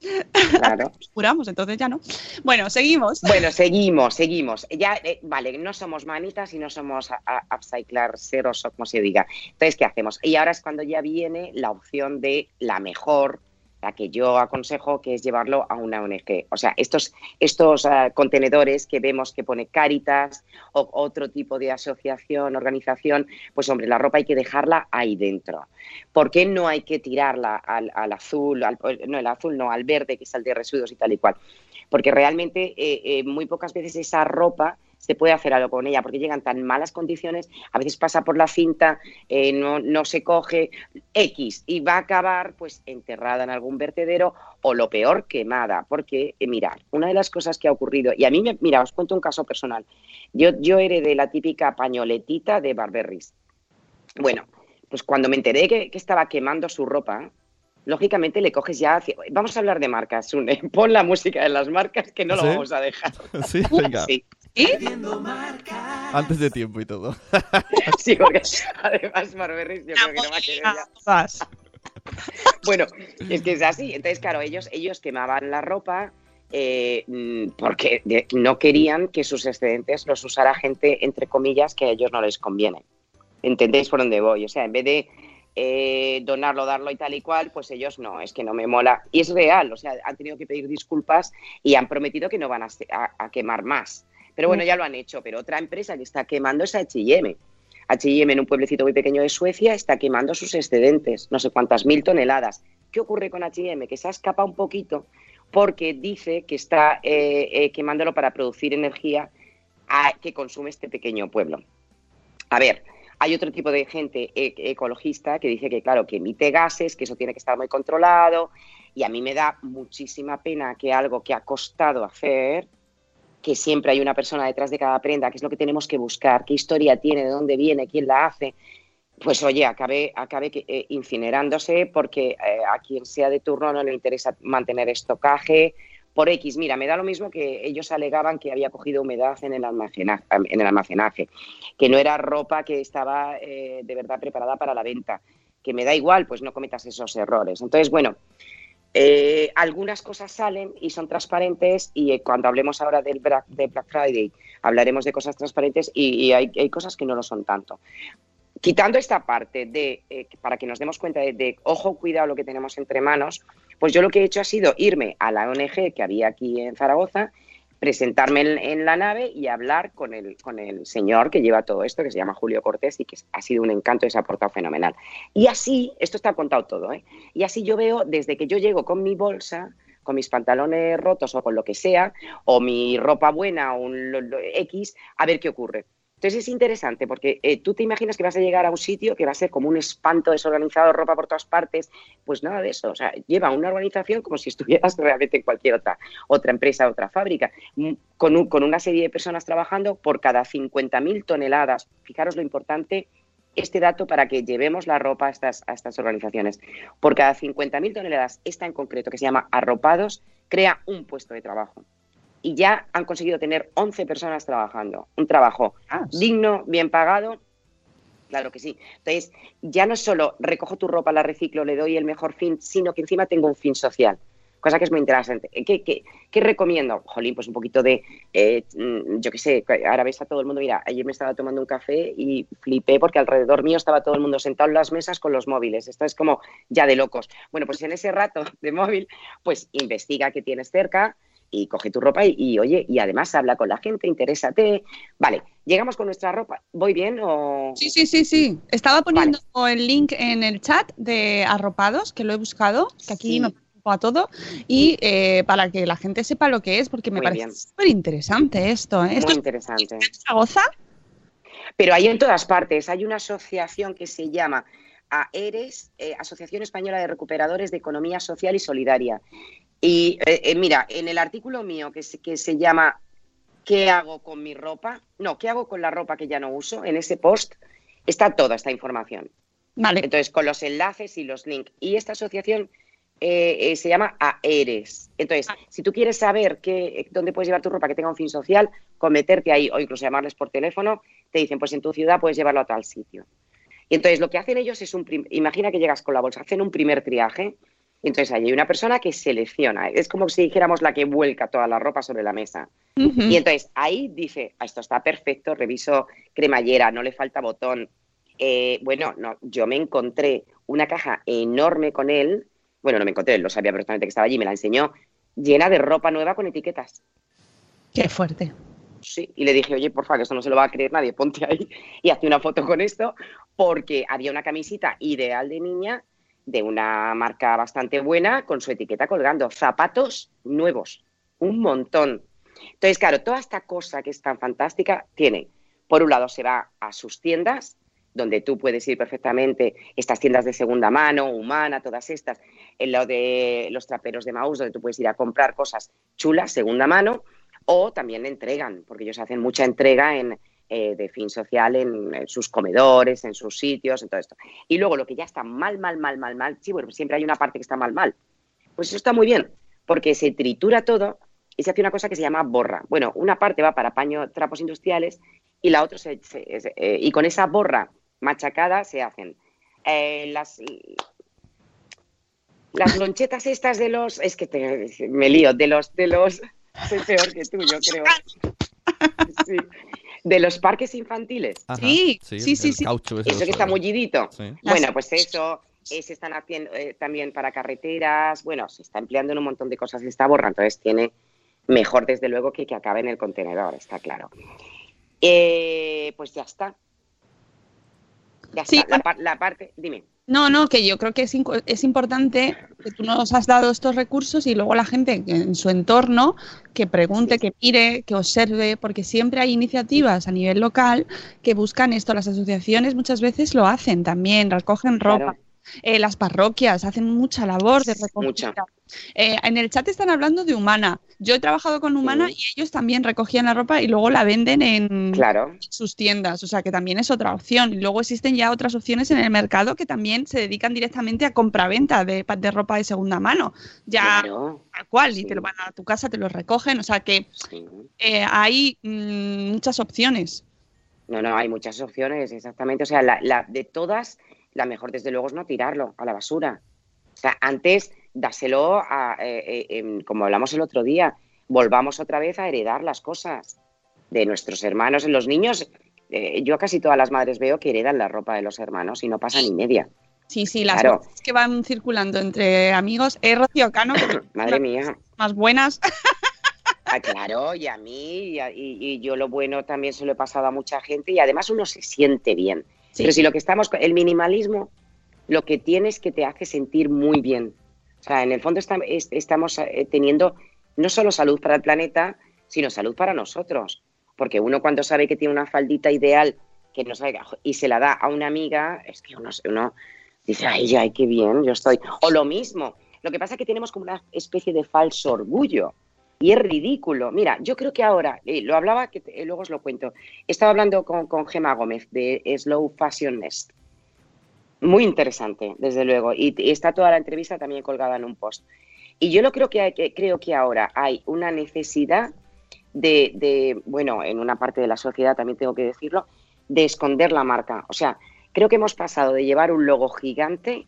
Claro. juramos, entonces ya no. Bueno, seguimos. Bueno, seguimos, seguimos. Ya, eh, vale, no somos manitas y no somos a, a- upcyclarseros o como se diga. Entonces, ¿qué hacemos? Y ahora es cuando ya viene la opción de la mejor, la que yo aconsejo, que es llevarlo a una ONG. O sea, estos, estos ah, contenedores que vemos que pone Cáritas o otro tipo de asociación, organización, pues hombre, la ropa hay que dejarla ahí dentro. ¿Por qué no hay que tirarla al, al azul, al- no, el azul no, al verde, que es el de residuos y tal y cual? porque realmente eh, eh, muy pocas veces esa ropa se puede hacer algo con ella, porque llegan tan malas condiciones, a veces pasa por la cinta, eh, no, no se coge X y va a acabar pues enterrada en algún vertedero o lo peor, quemada, porque eh, mirad, una de las cosas que ha ocurrido, y a mí, me, mira, os cuento un caso personal, yo, yo heredé la típica pañoletita de Barberries. Bueno, pues cuando me enteré que, que estaba quemando su ropa, lógicamente le coges ya. hacia- Vamos a hablar de marcas, Sune. Pon la música de las marcas que no lo vamos a dejar. Sí, venga. ¿Sí? Antes de tiempo y todo. sí, porque además yo creo que no va a querer ya. Vas. Bueno, es que es así. Entonces, claro, ellos, ellos quemaban la ropa eh, mm, porque de- no querían que sus excedentes los usara gente, entre comillas, que a ellos no les conviene. ¿Entendéis por dónde voy? O sea, en vez de eh, donarlo, darlo y tal y cual, pues ellos no, es que no me mola. Y es real, o sea, han tenido que pedir disculpas y han prometido que no van a, se- a- a quemar más. Pero bueno, ya lo han hecho. Pero otra empresa que está quemando es H&M. H&M en un pueblecito muy pequeño de Suecia está quemando sus excedentes, no sé cuántas mil toneladas. ¿Qué ocurre con H&M? Que se ha escapado un poquito porque dice que está eh, eh, quemándolo para producir energía a- que consume este pequeño pueblo. A ver, hay otro tipo de gente e- ecologista que dice que, claro, que emite gases, que eso tiene que estar muy controlado, y a mí me da muchísima pena que algo que ha costado hacer, que siempre hay una persona detrás de cada prenda, que es lo que tenemos que buscar, qué historia tiene, de dónde viene, quién la hace, pues oye, acabe, acabe eh, incinerándose porque eh, a quien sea de turno no le interesa mantener estocaje por X. Mira, me da lo mismo que ellos alegaban que había cogido humedad en el almacenaje, en el almacenaje que no era ropa que estaba eh, de verdad preparada para la venta, que me da igual, pues no cometas esos errores. Entonces, bueno, eh, algunas cosas salen y son transparentes y eh, cuando hablemos ahora del Black, de Black Friday hablaremos de cosas transparentes y, hay, hay cosas que no lo son tanto. Quitando esta parte de, eh, para que nos demos cuenta de, de, ojo, cuidado lo que tenemos entre manos, pues yo lo que he hecho ha sido irme a la ONG que había aquí en Zaragoza, presentarme en, la nave y hablar con el, con el señor que lleva todo esto, que se llama Julio Cortés y que ha sido un encanto y se ha portado fenomenal. Y así, esto está contado todo, ¿eh? y así yo veo desde que yo llego con mi bolsa, con mis pantalones rotos o con lo que sea, o mi ropa buena o un lo- X, a ver qué ocurre. Entonces es interesante porque eh, tú te imaginas que vas a llegar a un sitio que va a ser como un espanto desorganizado, ropa por todas partes, pues nada de eso. O sea, lleva una organización como si estuvieras realmente en cualquier otra, otra empresa, otra fábrica, mm, con, un- con una serie de personas trabajando por cada 50.000 toneladas. Fijaros lo importante este dato para que llevemos la ropa a estas, a estas organizaciones. Por cada 50.000 toneladas, esta en concreto, que se llama arropados, crea un puesto de trabajo. Y ya han conseguido tener 11 personas trabajando. Un trabajo digno, bien pagado. Claro que sí. Entonces, ya no solo recojo tu ropa, la reciclo, le doy el mejor fin, sino que encima tengo un fin social. Cosa que es muy interesante. ¿Qué, qué, qué recomiendo? Jolín, pues un poquito de, eh, mm, yo qué sé, ahora ves a todo el mundo. Mira, ayer me estaba tomando un café y flipé porque alrededor mío estaba todo el mundo sentado en las mesas con los móviles. Esto es como ya de locos. Bueno, pues en ese rato de móvil, pues investiga qué tienes cerca y coge tu ropa y, y, oye, y además habla con la gente, interésate. Vale, llegamos con nuestra ropa. ¿Voy bien o...? Sí, sí, sí, sí. Estaba poniendo el link en el chat de arropados, que lo he buscado, que aquí Sí. me pongo a todo, y eh, para que la gente sepa lo que es, porque me Muy parece súper interesante esto. ¿eh? ¿Esto Muy es interesante. en Zaragoza? Pero hay en todas partes. Hay una asociación que se llama AERES, eh, Asociación Española de Recuperadores de Economía Social y Solidaria. Y eh, eh, mira, en el artículo mío que se, que se llama ¿Qué hago con mi ropa? No, ¿qué hago con la ropa que ya no uso? En ese post está toda esta información. Vale. Entonces, con los enlaces y los links. Y esta asociación eh, eh, se llama AERES. Entonces, si tú quieres saber qué, dónde puedes llevar tu ropa que tenga un fin social, con meterte ahí o incluso llamarles por teléfono, te dicen, pues en tu ciudad puedes llevarlo a tal sitio. Y entonces lo que hacen ellos es un... Imagina que llegas con la bolsa, hacen un primer triaje. Entonces ahí hay una persona que selecciona. Es como si dijéramos la que vuelca toda la ropa sobre la mesa. Y entonces ahí dice, "Ah, esto está perfecto, reviso cremallera, no le falta botón. Eh, bueno, no, yo me encontré una caja enorme con él, bueno, no me encontré, él lo sabía perfectamente que estaba allí, me la enseñó, llena de ropa nueva con etiquetas. Qué fuerte. Sí, y le dije, oye, por favor, que esto no se lo va a creer nadie, ponte ahí y hazte una foto con esto, porque había una camisita ideal de niña de una marca bastante buena con su etiqueta colgando, zapatos nuevos, un montón. Entonces, claro, toda esta cosa que es tan fantástica tiene, por un lado, se va a sus tiendas, donde tú puedes ir perfectamente, estas tiendas de segunda mano, humana, todas estas, en lo de los traperos de Maús, donde tú puedes ir a comprar cosas chulas, segunda mano, o también entregan, porque ellos hacen mucha entrega en, eh, de fin social en, en sus comedores, en sus sitios, en todo esto. Y luego lo que ya está mal, mal, mal, mal, mal, sí, bueno, pues siempre hay una parte que está mal, mal. Pues eso está muy bien, porque se tritura todo y se hace una cosa que se llama borra. Bueno, una parte va para paño, trapos industriales y la otra se, eh, y con esa borra machacada se hacen eh, las las lonchetas estas de los es que te- me lío de los de los soy peor que tú yo creo Sí. De los parques infantiles Ajá, Sí, sí, el sí, sí. caucho ese eso que está mullidito Sí. bueno, pues eso eh, se están haciendo eh, también para carreteras, bueno, se está empleando en un montón de cosas esta borra, entonces tiene mejor desde luego que que acabe en el contenedor, está claro. Eh, pues ya está. Ya Sí, está. La, par- la parte, dime. No, no, que yo creo que es, es importante que tú nos has dado estos recursos y luego la gente en su entorno que pregunte, que mire, que observe, porque siempre hay iniciativas a nivel local que buscan esto. Las asociaciones muchas veces lo hacen también, recogen ropa. Claro. Eh, las parroquias hacen mucha labor de Mucha. recogida. Eh, en el chat están hablando de Humana. Yo he trabajado con Humana Sí. y ellos también recogían la ropa y luego la venden en Claro. sus tiendas, o sea que también es otra opción. Y luego existen ya otras opciones en el mercado que también se dedican directamente a compraventa de, de ropa de segunda mano. Ya Claro. tal cual, y te lo van a tu casa, te lo recogen, o sea que sí. eh, hay mm, muchas opciones. No, no, hay muchas opciones, exactamente. O sea, la, la- de todas, la mejor desde luego es no tirarlo a la basura. O sea, antes dáselo a, eh, eh, em, como hablamos el otro día, volvamos otra vez a heredar las cosas de nuestros hermanos. Los niños, eh, yo a casi todas las madres veo que heredan la ropa de los hermanos y no pasa ni media. Sí, sí, las Claro. cosas que van circulando entre amigos. Es Rocío Cano, Madre mía. más buenas. Ah, claro, y a mí, y, a- y- y yo lo bueno también se lo he pasado a mucha gente y además uno se siente bien. Pero si lo que estamos, el minimalismo, lo que tiene es que te hace sentir muy bien. O sea, en el fondo estam- es- estamos eh, teniendo no solo salud para el planeta, sino salud para nosotros. Porque uno cuando sabe que tiene una faldita ideal que no sabe, y se la da a una amiga, es que uno, uno dice, ay, ay, qué bien, yo estoy. O lo mismo. Lo que pasa es que tenemos como una especie de falso orgullo. Y es ridículo. Mira, yo creo que ahora, eh, lo hablaba, que eh, luego os lo cuento. Estaba hablando con, Gema Gómez de Slow Fashion Nest. Muy interesante, desde luego. Y, y está toda la entrevista también colgada en un post. Y yo lo creo que, hay, que creo que ahora hay una necesidad de, de, bueno, en una parte de la sociedad también tengo que decirlo, de esconder la marca. O sea, creo que hemos pasado de llevar un logo gigante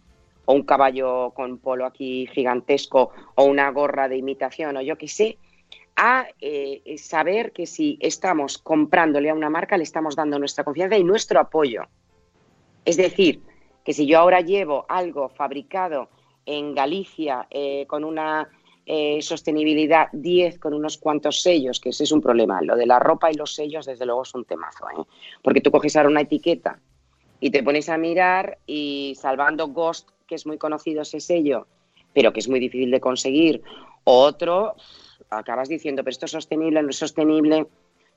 o un caballo con polo aquí gigantesco o una gorra de imitación o yo qué sé, a eh, saber que si estamos comprándole a una marca le estamos dando nuestra confianza y nuestro apoyo. Es decir, que si yo ahora llevo algo fabricado en Galicia eh, con una eh, sostenibilidad 10 con unos cuantos sellos, que ese es un problema. Lo de la ropa y los sellos, desde luego, es un temazo. ¿eh? Porque tú coges ahora una etiqueta y te pones a mirar y salvando Ghost, que es muy conocido ese sello, pero que es muy difícil de conseguir, o otro, acabas diciendo, pero esto es sostenible, no es sostenible. O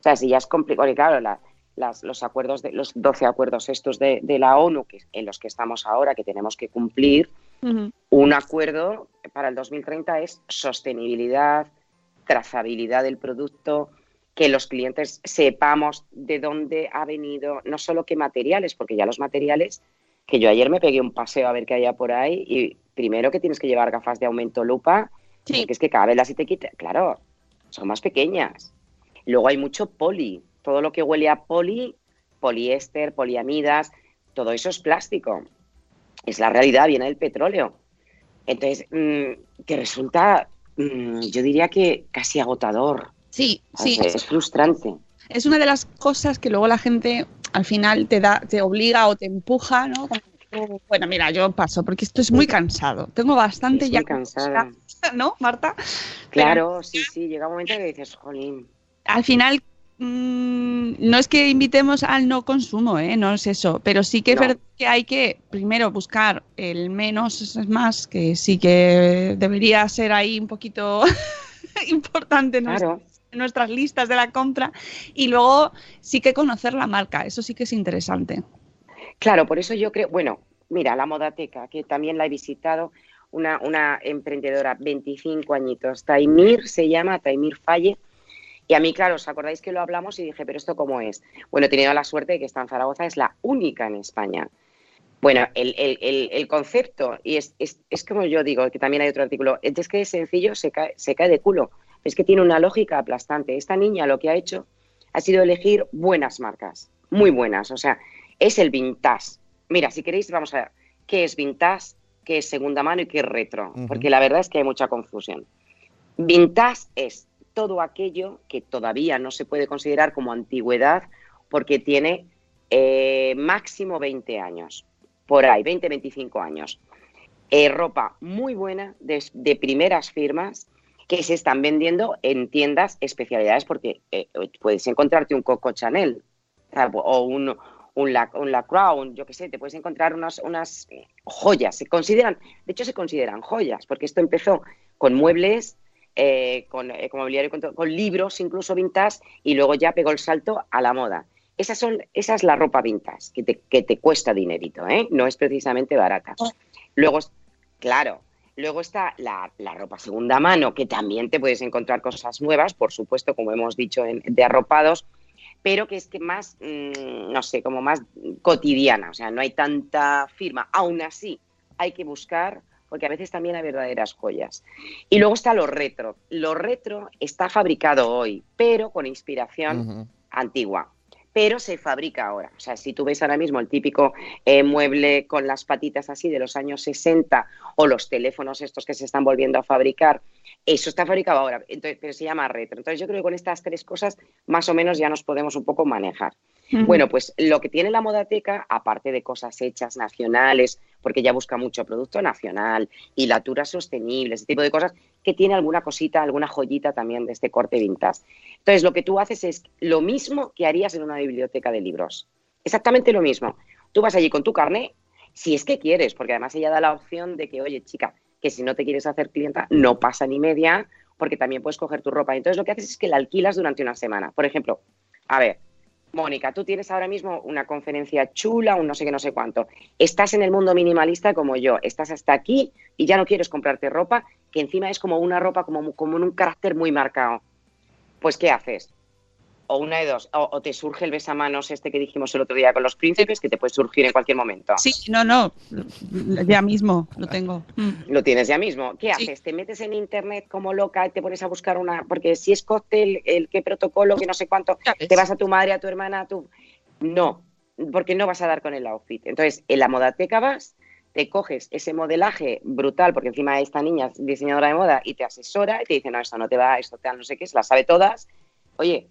sea, si ya es complicado, porque claro, la, las, los acuerdos, de, los 12 acuerdos estos de, de la ONU, que, en los que estamos ahora, que tenemos que cumplir, un acuerdo para el 2030 es sostenibilidad, trazabilidad del producto, que los clientes sepamos de dónde ha venido, no solo qué materiales, porque ya los materiales, que yo ayer me pegué un paseo a ver qué había por ahí y primero que tienes que llevar gafas de aumento lupa, Sí. porque es que cada vez las etiquetas, claro, son más pequeñas. Luego hay mucho poli, todo lo que huele a poli, poliéster, poliamidas, todo eso es plástico. Es la realidad, viene del petróleo. Entonces, mm, que resulta, mm, yo diría que casi agotador. Sí, sí. Es, es frustrante. Es una de las cosas que luego la gente al final te da, te obliga o te empuja, ¿no? Como, bueno, mira, yo paso, porque esto es muy cansado. Tengo bastante Es ya muy cansada. ¿no, Marta? Claro, sí, sí, llega un momento que dices, jolín. al final mm, no es que invitemos al no consumo, ¿eh? no es eso, pero sí que es No. verdad que hay que primero buscar el menos es más, que sí que debería ser ahí un poquito importante en Claro. Nuestras listas de la compra y luego sí que conocer la marca, eso sí que es interesante. Claro, por eso yo creo, bueno, mira, la Modateca, que también la he visitado, una, una emprendedora, 25 añitos, Taimir se llama, Taimir Falle, y a mí, claro, ¿os acordáis que lo hablamos y dije, pero esto cómo es? Bueno, he tenido la suerte de que está en Zaragoza, es la única en España. Bueno, el, el- el- el concepto, y es, es, es como yo digo, que también hay otro artículo, es que es sencillo, se cae, se cae de culo. Es que tiene una lógica aplastante. Esta niña lo que ha hecho ha sido elegir buenas marcas, muy buenas. O sea, es el vintage. Mira, si queréis, vamos a ver qué es vintage, qué es segunda mano y qué es retro, porque la verdad es que hay mucha confusión. Vintage es todo aquello que todavía no se puede considerar como antigüedad porque tiene eh, máximo 20 años, por ahí, 20, 25 años. Eh, ropa muy buena, de, de primeras firmas, que se están vendiendo en tiendas especialidades porque eh, puedes encontrarte un Coco Chanel o un, un, La, un La Crown, yo qué sé, te puedes encontrar unas, unas joyas. Se consideran, de hecho se consideran joyas, porque esto empezó con muebles, eh, con, eh, con mobiliario, con, con libros incluso vintage y luego ya pegó el salto a la moda. Esas son, esa es la ropa vintage, que te, que te cuesta dinerito, ¿eh? no es precisamente barata. Luego, es- claro, luego está la, la ropa segunda mano, que también te puedes encontrar cosas nuevas, por supuesto, como hemos dicho, en- de arropados, pero que es que más, mm, no sé, como más cotidiana, o sea, no hay tanta firma. Aún así, hay que buscar, porque a veces también hay verdaderas joyas. Y luego está lo retro. Lo retro está fabricado hoy, pero con inspiración antigua. Pero se fabrica ahora. O sea, si tú ves ahora mismo el típico eh, mueble con las patitas así de los años 60 o los teléfonos estos que se están volviendo a fabricar, eso está fabricado ahora, entonces, pero se llama retro. Entonces yo creo que con estas tres cosas más o menos ya nos podemos un poco manejar. Bueno, pues lo que tiene la modateca, aparte de cosas hechas nacionales, porque ya busca mucho producto nacional, hilaturas sostenibles, ese tipo de cosas, que tiene alguna cosita, alguna joyita también de este corte vintage. Entonces, lo que tú haces es lo mismo que harías en una biblioteca de libros. Exactamente lo mismo. Tú vas allí con tu carnet, si es que quieres, porque además ella da la opción de que, oye, chica, que si no te quieres hacer clienta, no pasa ni media, porque también puedes coger tu ropa. Entonces, lo que haces es que la alquilas durante una semana. Por ejemplo, a ver, Mónica, tú tienes ahora mismo una conferencia chula, un no sé qué, no sé cuánto. Estás en el mundo minimalista como yo, estás hasta aquí y ya no quieres comprarte ropa, que encima es como una ropa como, como en un carácter muy marcado. Pues, ¿qué haces? O una de dos, o, o te surge el besamanos este que dijimos el otro día con los príncipes, que te puede surgir en cualquier momento. Sí, no, no, ya mismo lo tengo. Lo tienes ya mismo. ¿Qué Sí. haces? ¿Te metes en internet como loca y te pones a buscar una? Porque si es cóctel, el qué protocolo, que no sé cuánto, te vas a tu madre, a tu hermana, a tu... No, porque no vas a dar con el outfit. Entonces, en la modateca vas, te coges ese modelaje brutal, porque encima esta niña es diseñadora de moda y te asesora y te dice, no, esto no te va, esto tal, no sé qué, se las sabe todas. Oye,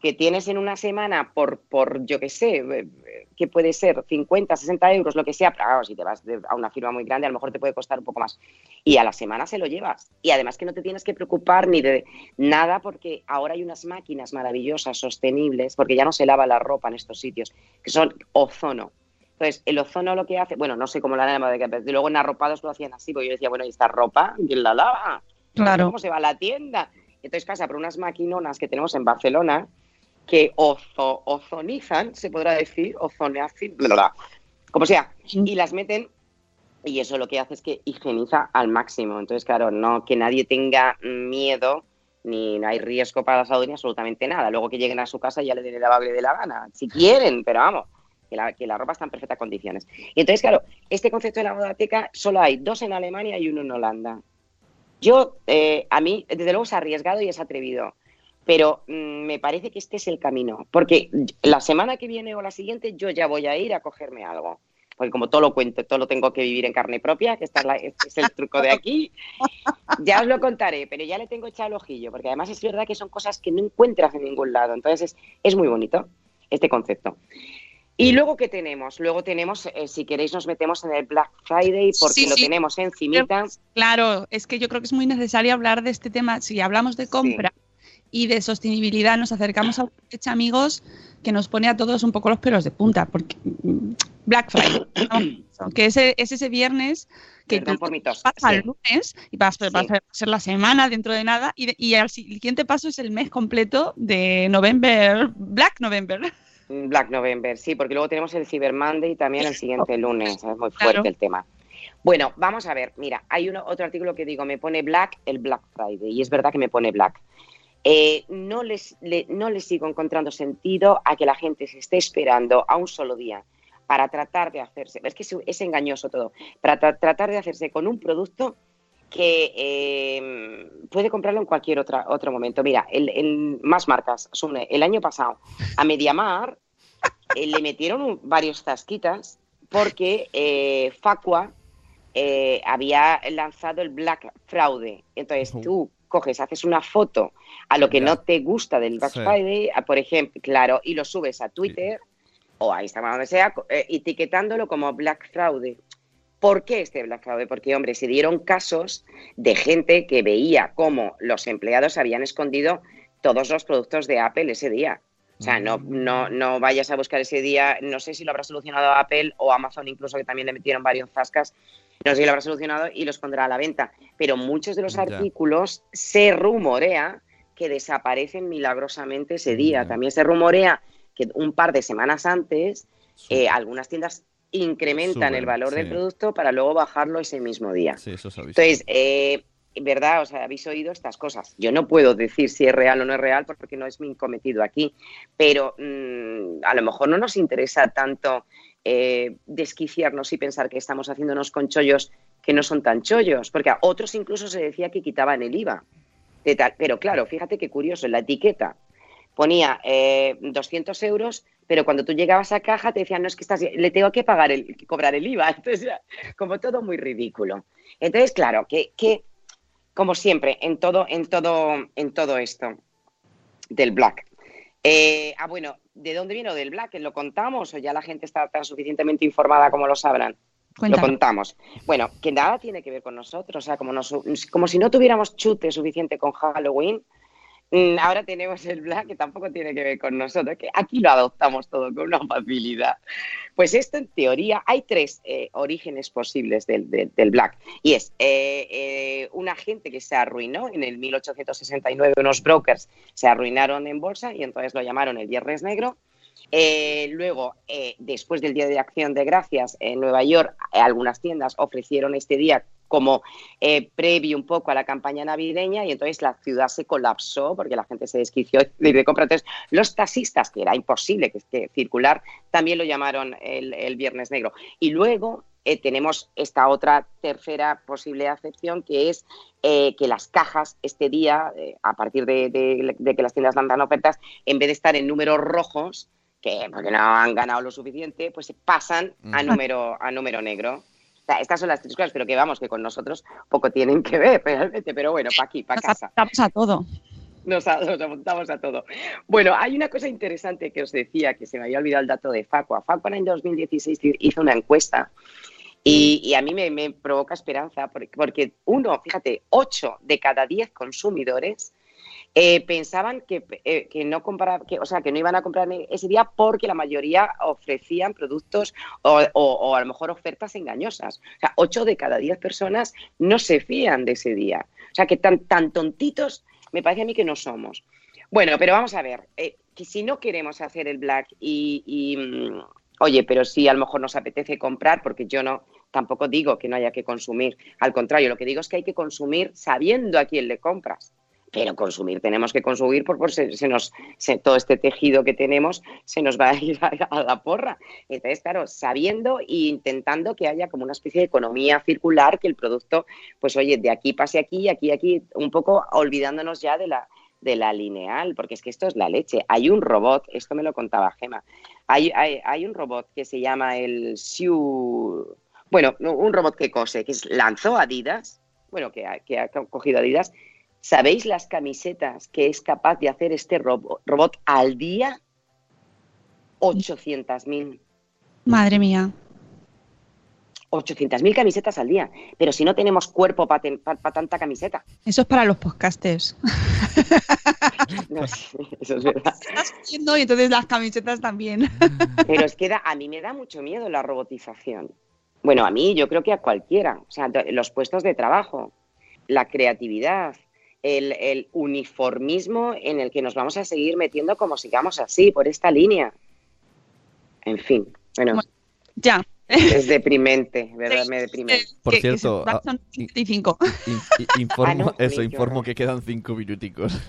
que tienes en una semana por, por yo qué sé, eh, que puede ser 50, 60 euros, lo que sea, pero claro, si te vas de- a una firma muy grande, a lo mejor te puede costar un poco más. Y a la semana se lo llevas. Y además que no te tienes que preocupar ni de nada, porque ahora hay unas máquinas maravillosas, sostenibles, porque ya no se lava la ropa en estos sitios, que son ozono. Entonces, el ozono lo que hace, bueno, no sé cómo la harán, pero luego en arropados lo hacían así, porque yo decía, bueno, ¿y esta ropa? ¿Quién la lava? Claro. ¿Cómo se va a la tienda? Entonces pasa por unas maquinonas que tenemos en Barcelona que ozo- ozonizan, se podrá decir, ozoneazin, bla, bla, bla, como sea, y las meten y eso lo que hace es que higieniza al máximo. Entonces, claro, no que nadie tenga miedo ni no hay riesgo para la salud ni absolutamente nada. Luego que lleguen a su casa ya le den el lavable de la gana, si quieren, pero vamos, que la, que la ropa está en perfectas condiciones. Y entonces, claro, este concepto de la modateca solo hay dos en Alemania y uno en Holanda. Yo, eh, a mí, desde luego es arriesgado y es atrevido, pero mm, me parece que este es el camino, porque la semana que viene o la siguiente yo ya voy a ir a cogerme algo. Porque como todo lo cuento, todo lo tengo que vivir en carne propia, que esta es la- este es el truco de aquí, ya os lo contaré, pero ya le tengo echado el ojillo, porque además es verdad que son cosas que no encuentras en ningún lado. Entonces es, es muy bonito este concepto. Y luego, ¿qué tenemos? Luego tenemos, eh, si queréis, nos metemos en el Black Friday, porque Sí, lo sí. tenemos encimita. Claro, es que yo creo que es muy necesario hablar de este tema. Si hablamos de compra y de sostenibilidad, nos acercamos a una fecha, amigos, que nos pone a todos un poco los pelos de punta, porque mm, Black Friday, ¿no? que ese, es ese viernes que Perdón tú por mi tos, pasa el lunes y va a, ser, va a ser- la semana dentro de nada y, y al siguiente paso es el mes completo de November, Black November. Black November, sí, porque luego tenemos el Cyber Monday también el siguiente lunes, es muy fuerte Claro. el tema. Bueno, vamos a ver, mira, hay uno, otro artículo que digo, me pone Black el Black Friday, y es verdad que me pone Black. Eh, no, les, le- no les sigo encontrando sentido a que la gente se esté esperando a un solo día para tratar de hacerse, es que es, es engañoso todo, para tra- tratar de hacerse con un producto que eh, puede comprarlo en cualquier otra, otro momento. Mira, el, el- más marcas, Sune, el año pasado a Mediamar eh, le metieron varios tasquitas porque eh, Facua eh, había lanzado el Black Fraude. Entonces Uh. tú coges, haces una foto a lo que no te gusta del Black Sí. Friday, por ejemplo, claro, y lo subes a Twitter o a Instagram, donde sea, etiquetándolo como Black Fraude. ¿Por qué este Black Fraude? Porque, hombre, se dieron casos de gente que veía cómo los empleados habían escondido todos los productos de Apple ese día. O sea, no, no, no vayas a buscar ese día, no sé si lo habrá solucionado Apple o Amazon incluso, que también le metieron varios zascas, no sé si lo habrá solucionado y los pondrá a la venta. Pero muchos de los Ya. artículos se rumorea que desaparecen milagrosamente ese día. Ya. También se rumorea que un par de semanas antes eh, algunas tiendas incrementan el valor del producto para luego bajarlo ese mismo día. Sí, eso se ha visto. Entonces, eh, ¿verdad? O sea, habéis oído estas cosas. Yo no puedo decir si es real o no es real porque no es mi cometido aquí, pero mm, a lo mejor no nos interesa tanto eh, desquiciarnos y pensar que estamos haciéndonos con chollos que no son tan chollos, porque a otros incluso se decía que quitaban el IVA. Pero claro, fíjate qué curioso, la etiqueta ponía eh, 200 euros, pero cuando tú llegabas a caja te decían, no, es que estás, le tengo que pagar el, cobrar el IVA. Entonces, como todo muy ridículo. Entonces, claro, que, que como siempre, en todo, en todo, en todo esto del black. Eh, ah, bueno, ¿de dónde vino del black? ¿Lo contamos o ya la gente está tan suficientemente informada como lo sabrán? Lo contamos. Bueno, que nada tiene que ver con nosotros, o sea, como, nos- como si no tuviéramos chute suficiente con Halloween, ahora tenemos el black que tampoco tiene que ver con nosotros, que aquí lo adoptamos todo con una facilidad. Pues esto en teoría, hay tres eh, orígenes posibles del, del- black, y es eh, eh, una gente que se arruinó en el 1869, unos brokers se arruinaron en bolsa y entonces lo llamaron el Viernes Negro. Eh, luego, eh, después del Día de Acción de Gracias en Nueva York, algunas tiendas ofrecieron este día como eh, previo un poco a la campaña navideña y entonces la ciudad se colapsó porque la gente se desquició de, de compra. Entonces, los taxistas, que era imposible que, que circular, también lo llamaron el, el Viernes Negro. Y luego eh, tenemos esta otra tercera posible acepción que es eh, que las cajas este día, eh, a partir de, de- de que las tiendas lanzan ofertas, en vez de estar en números rojos, que porque no han ganado lo suficiente, pues se pasan a número, a número negro. O sea, estas son las tres cosas, pero que vamos, que con nosotros poco tienen que ver realmente, pero bueno, para aquí, para Nos casa adaptamos a todo. nos, nos apuntamos a todo. Bueno, hay una cosa interesante que os decía, que se me había olvidado el dato de Facua. Facua en 2016 hizo una encuesta y, y a mí me, me provoca esperanza porque, porque uno, fíjate, ocho de cada diez consumidores eh, pensaban que, eh, que no compara- que, o sea, que no iban a comprar ese día porque la mayoría ofrecían productos o, o- a lo mejor ofertas engañosas. O sea, ocho de cada diez personas no se fían de ese día. O sea, que tan, tan tontitos me parece a mí que no somos. Bueno, pero vamos a ver, eh, que si no queremos hacer el black y, y, mm, oye, pero si a lo mejor nos apetece comprar, porque yo no, tampoco digo que no haya que consumir, al contrario, lo que digo es que hay que consumir sabiendo a quién le compras. Pero consumir, tenemos que consumir porque se, se nos, todo este tejido que tenemos se nos va a ir a, la porra. Entonces, claro, sabiendo e intentando que haya como una especie de economía circular, que el producto, pues oye, de aquí pase aquí, aquí, aquí, un poco olvidándonos ya de la, de la lineal, porque es que esto es la leche. Hay un robot, esto me lo contaba Gema, hay, hay, hay un robot que se llama el Siu, bueno, un robot que cose, que lanzó Adidas, bueno, que que ha cogido Adidas. ¿Sabéis las camisetas que es capaz de hacer este robo- robot al día? 800.000. Madre mía. 800.000 camisetas al día. Pero si no tenemos cuerpo para tanta camiseta. Eso es para los podcasters. No, eso es verdad. Estás viendo y entonces las camisetas también. Pero es que da- a mí me da mucho miedo la robotización. Bueno, a mí, yo creo que a cualquiera. O sea, los puestos de trabajo, la creatividad, el, el uniformismo en el que nos vamos a seguir metiendo como sigamos así, por esta línea. En fin, bueno, ya. es deprimente, ¿verdad? Me deprime. Por que cierto, son- ah, son 55. In- i- informo, Ah, no, eso, informo que quedan cinco minuticos.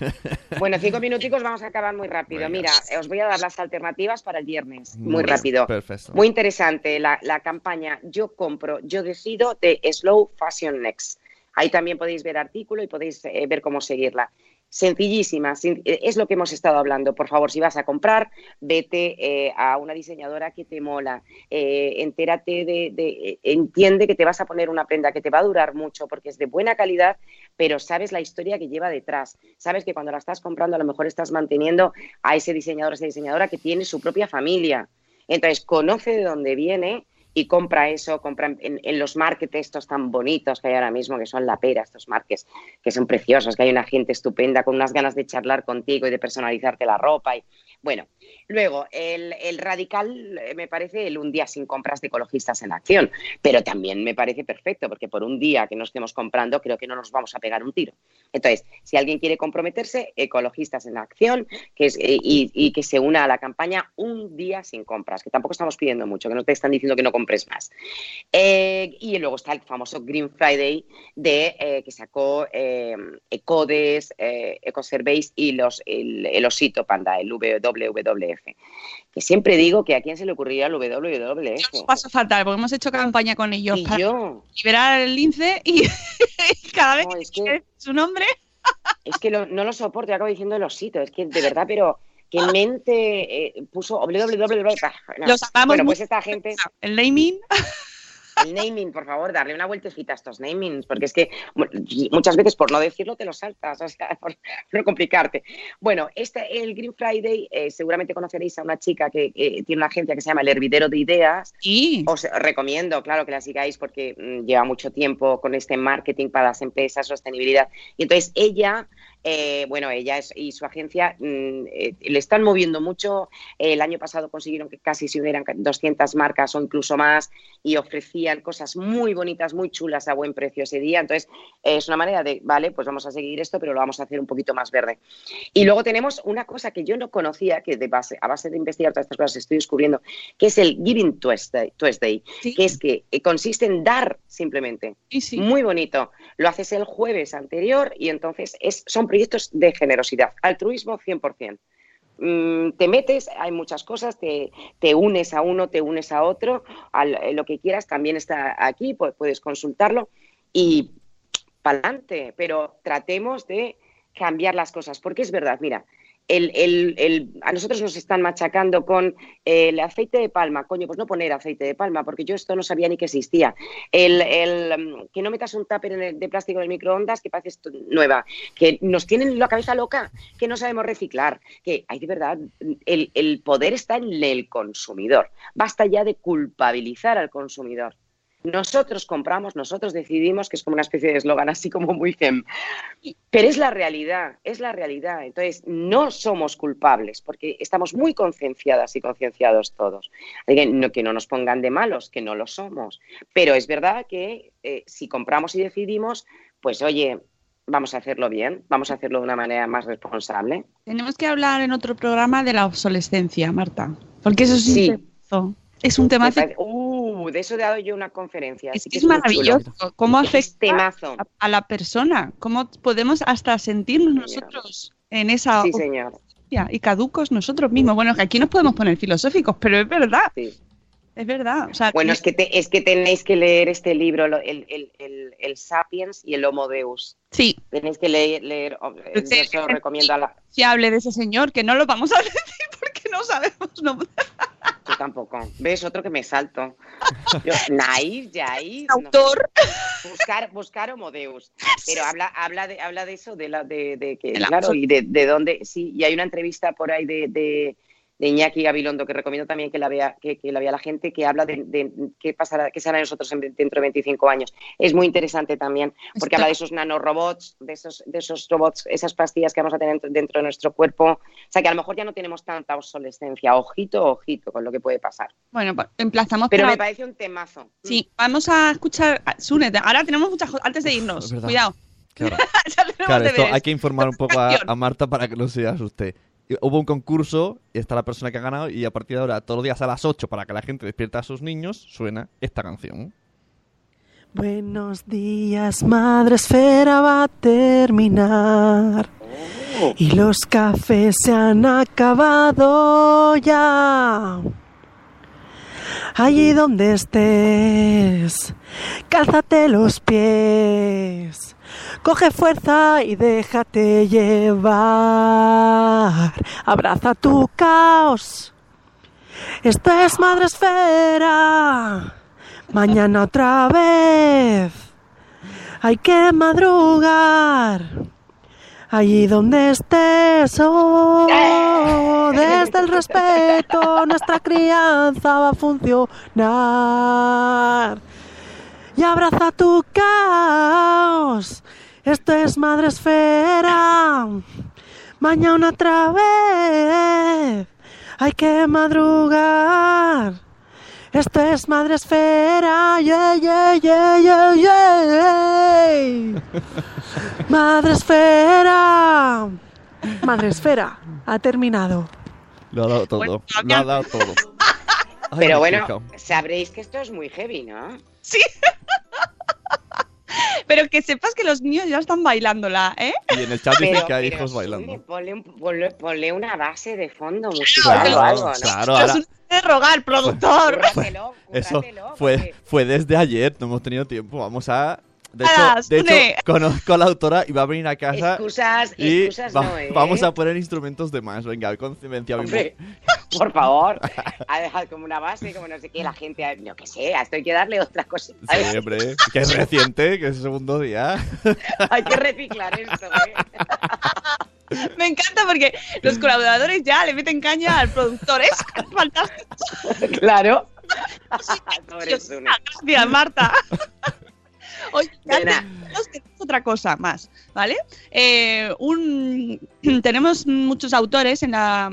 Bueno, cinco minuticos vamos a acabar muy rápido. Venga. Mira, os voy a dar las alternativas para el viernes. Muy rápido. perfecto. Muy interesante la, la campaña Yo compro, yo decido de Slow Fashion Next. Ahí también podéis ver artículo y podéis eh, ver cómo seguirla. Sencillísima, eh, es lo que hemos estado hablando. Por favor, si vas a comprar, vete eh, a una diseñadora que te mola, entérate de, de- entiende que te vas a poner una prenda que te va a durar mucho porque es de buena calidad, pero sabes la historia que lleva detrás. Sabes que cuando la estás comprando a lo mejor estás manteniendo a ese diseñador, esa diseñadora que tiene su propia familia. Entonces, conoce de dónde viene y compra eso, compra en, los markets estos tan bonitos que hay ahora mismo, que son la pera, estos markets, que son preciosos, que hay una gente estupenda con unas ganas de charlar contigo y de personalizarte la ropa. Y, bueno, Luego, el, el radical eh, me parece el un día sin compras de ecologistas en acción, pero también me parece perfecto, porque por un día que no estemos comprando, creo que no nos vamos a pegar un tiro. Entonces, si alguien quiere comprometerse, ecologistas en acción, que es, eh, y, que se una a la campaña un día sin compras, que tampoco estamos pidiendo mucho, que no te están diciendo que no compres más. Eh, y luego está el famoso Green Friday de que sacó eh, Ecodes, Ecosurveys y los, el, osito panda, el WWF. Que siempre digo que a quién se le ocurriría el WWF. los paso fatal, porque hemos hecho campaña con ellos Y para yo, liberar el lince y, y cada vez No, que es que- dice su nombre. es que lo- no lo soporto, yo acabo diciendo el osito, es que de verdad, pero que en mente eh, puso WWF. Ah, no. Los amamos Bueno, pues esta gente, El naming. el naming, por favor, darle una vueltecita a estos namings, porque es que mu- muchas veces por no decirlo te lo saltas, o sea, por, no complicarte. Bueno, este, el Green Friday, eh, seguramente conoceréis a una chica que eh, tiene una agencia que se llama El Hervidero de Ideas. Sí. Os recomiendo, claro, que la sigáis porque mm, lleva mucho tiempo con este marketing para las empresas, sostenibilidad. Y entonces ella, eh, bueno, ella es- y su agencia mm, eh, le están moviendo mucho. El año pasado consiguieron que casi se hubieran 200 marcas o incluso más y ofrecían cosas muy bonitas, muy chulas a buen precio ese día. Entonces, es una manera de, vale, pues vamos a seguir esto, pero lo vamos a hacer un poquito más verde. Y luego tenemos una cosa que yo no conocía, que de base, a base de investigar todas estas cosas estoy descubriendo, que es el Giving Tuesday, Tuesday Sí. que es que eh, consiste en dar simplemente. Sí, sí. Muy bonito. Lo haces el jueves anterior y entonces es, son proyectos de generosidad. Altruismo 100%. Mm, te metes, hay muchas cosas, te, te unes a uno, te unes a otro, a lo que quieras, también está aquí, puedes consultarlo y para adelante, pero tratemos de cambiar las cosas, porque es verdad, mira, el, el- el- a nosotros nos están machacando con eh, el aceite de palma, coño, pues no poner aceite de palma, porque yo esto no sabía ni que existía. El, el, mm, que no metas un tupper de plástico en el microondas, que parece nueva, que nos tienen la cabeza loca, que no sabemos reciclar, que hay de verdad, el, el poder está en el consumidor. Basta ya de culpabilizar al consumidor. Nosotros compramos, nosotros decidimos, que es como una especie de eslogan así como muy fem. Pero es la realidad, es la realidad. Entonces, no somos culpables porque estamos muy concienciadas y concienciados todos. Que no, que no nos pongan de malos, que no lo somos. Pero es verdad que eh, si compramos y decidimos, pues oye, vamos a hacerlo bien, vamos a hacerlo de una manera más responsable. Tenemos que hablar en otro programa de la obsolescencia, Marta. Porque eso es Sí. Es un tema Uh, de eso he dado yo una conferencia. es, así que que es muy chulo. maravilloso. ¿Cómo Es afecta a, a la persona? ¿Cómo podemos hasta sentirnos nosotros en esa Sí, señor. y caducos nosotros mismos? Bueno, que aquí nos podemos poner filosóficos, pero es verdad, Sí. es verdad. O sea, Bueno, es que, te- es que tenéis que leer este libro, el, el- el- el Sapiens y el Homo Deus. sí, Tenéis que leer, leer oh, yo Sí. se lo recomiendo a la... si hable de ese señor, que no lo vamos a decir porque no sabemos. No. Yo tampoco. ¿Ves? Otro que me salto. Yo, Naif, Yair, no. Autor. buscar, buscar Homo Deus. Pero habla, habla, de, habla de eso, de, la, de, de que, claro, y de, de dónde, sí, y hay una entrevista por ahí de, de, de Iñaki Gabilondo que recomiendo también que la vea, que, que la vea la gente, que habla de, de qué pasará, qué será de nosotros en- dentro de 25 años. Es muy interesante también, porque Esto- habla de esos nanorobots, de esos, de esos robots, esas pastillas que vamos a tener dentro de nuestro cuerpo. O sea, que a lo mejor ya no tenemos tanta obsolescencia. Ojito, ojito con lo que puede pasar. Bueno, pues, emplazamos Pero para- me parece un temazo. Sí, vamos a escuchar. Sune, ahora tenemos muchas cosas. Antes de irnos, cuidado. Claro, esto hay que informar un poco a, a Marta para que no se asuste. Hubo un concurso y está la persona que ha ganado y a partir de ahora, todos los días a las 8, para que la gente despierta a sus niños, suena esta canción. Buenos días, madre esfera va a terminar. Y los cafés se han acabado ya. Allí donde estés, cálzate los pies. Coge fuerza y déjate llevar. Abraza tu caos. Esto es Madre Esfera. Mañana otra vez. Hay que madrugar. Allí donde estés, oh, desde el respeto, nuestra crianza va a funcionar. Y abraza tu caos. Esto es Madre Esfera. Mañana otra vez. hay que madrugar. Esto es Madre Esfera, yeah, yeah, yeah, yeah, yeah. Madre Esfera. Madre Esfera, ha terminado. Lo ha dado todo. Bueno, Lo ha dado todo. Ay, Pero bueno, sabréis que esto es muy heavy, ¿no? Sí. Pero que sepas que los niños ya están bailándola, ¿eh? Y en el chat dicen Pero, que hay pero hijos sí, bailando. Ponle, un- ponle- ponle una base de fondo musical Claro, o algo, ¿no? claro, ahora, de rogar, productor. Cúrratelo, eso fue, porque- fue desde ayer, no hemos tenido tiempo. Vamos a. De hecho, de hecho conozco a la autora y va a venir a casa Excusas, y excusas va- no, ¿eh? vamos a poner instrumentos de más. Venga, convencia mismo. Hombre, por favor, a dejar como una base, como no sé qué, la gente, yo que sé, hasta hay que darle otra cosa. Sí, hombre, que es reciente, que es el segundo día. Hay que reciclar esto, ¿eh? Me encanta porque los colaboradores ya le meten caña al productor. Es fantástico. Claro. Pobre Sune. Gracias, Marta. Oye, otra cosa más, ¿vale? Eh, un, tenemos muchos autores en la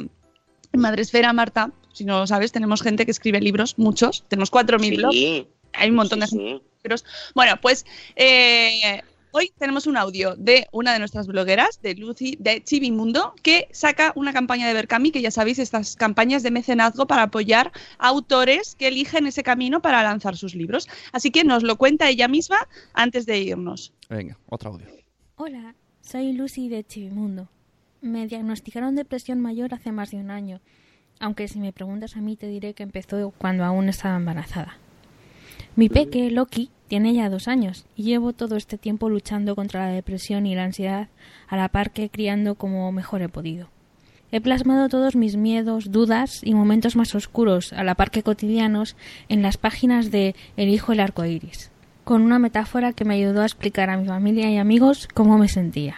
en Madresfera, Marta. Si no lo sabes, tenemos gente que escribe libros, muchos. Tenemos 4.000 blogs. Sí, Hay un montón sí, de gente sí. libros. Bueno, pues eh, hoy tenemos un audio de una de nuestras blogueras, de Lucy, de Chivimundo, que saca una campaña de Berkami, que ya sabéis, estas campañas de mecenazgo para apoyar a autores que eligen ese camino para lanzar sus libros. Así que nos lo cuenta ella misma antes de irnos. Venga, otro audio. Hola, soy Lucy de Chivimundo. Me diagnosticaron depresión mayor hace más de un año, aunque si me preguntas a mí te diré que empezó cuando aún estaba embarazada. Mi peque, Loki, tiene ya dos años y llevo todo este tiempo luchando contra la depresión y la ansiedad a la par que criando como mejor he podido. He plasmado todos mis miedos, dudas y momentos más oscuros, a la par que cotidianos, en las páginas de Elijo el arco iris, con una metáfora que me ayudó a explicar a mi familia y amigos cómo me sentía.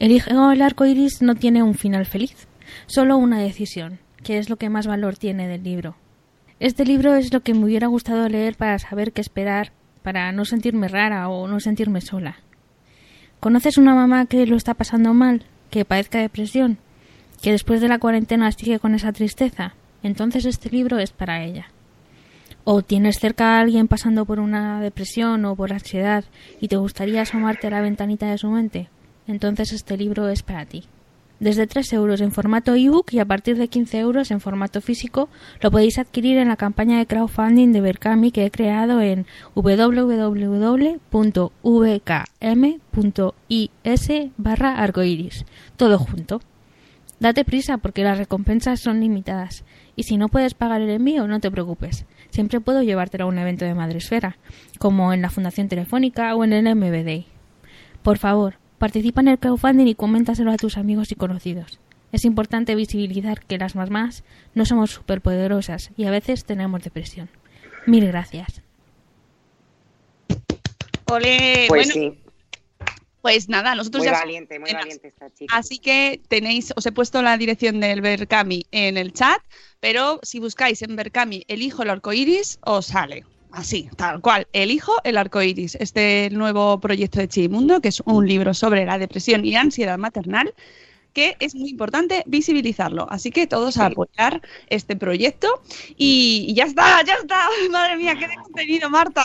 Elijo el arco iris no tiene un final feliz, solo una decisión, que es lo que más valor tiene del libro. Este libro es lo que me hubiera gustado leer para saber qué esperar, para no sentirme rara o no sentirme sola. ¿Conoces una mamá que lo está pasando mal, que padezca depresión, que después de la cuarentena sigue con esa tristeza? Entonces este libro es para ella. ¿O tienes cerca a alguien pasando por una depresión o por ansiedad y te gustaría asomarte a la ventanita de su mente? Entonces este libro es para ti. Desde 3 euros en formato ebook y a partir de 15 euros en formato físico lo podéis adquirir en la campaña de crowdfunding de Berkami que he creado en www.vkm.is barra arcoiris. Todo junto. Date prisa porque las recompensas son limitadas. Y si no puedes pagar el envío, no te preocupes. Siempre puedo llevártelo a un evento de Madresfera, como en la Fundación Telefónica o en el MBD. Por favor, participa en el crowdfunding y coméntaselo a tus amigos y conocidos. Es importante visibilizar que las mamás no somos superpoderosas y a veces tenemos depresión. Mil gracias. Ole, Pues bueno, sí, pues nada, nosotros muy ya valiente, muy valiente esta chica. Así que tenéis, os he puesto la dirección del Berkami en el chat, pero si buscáis en Berkami elijo el arco iris, os sale. Así, tal cual, elijo el arco iris. Este nuevo proyecto de Chimundo, que es un libro sobre la depresión y ansiedad maternal, que es muy importante visibilizarlo. Así que todos a apoyar este proyecto. Y, ya está, ya está. Madre mía, qué de contenido, Marta.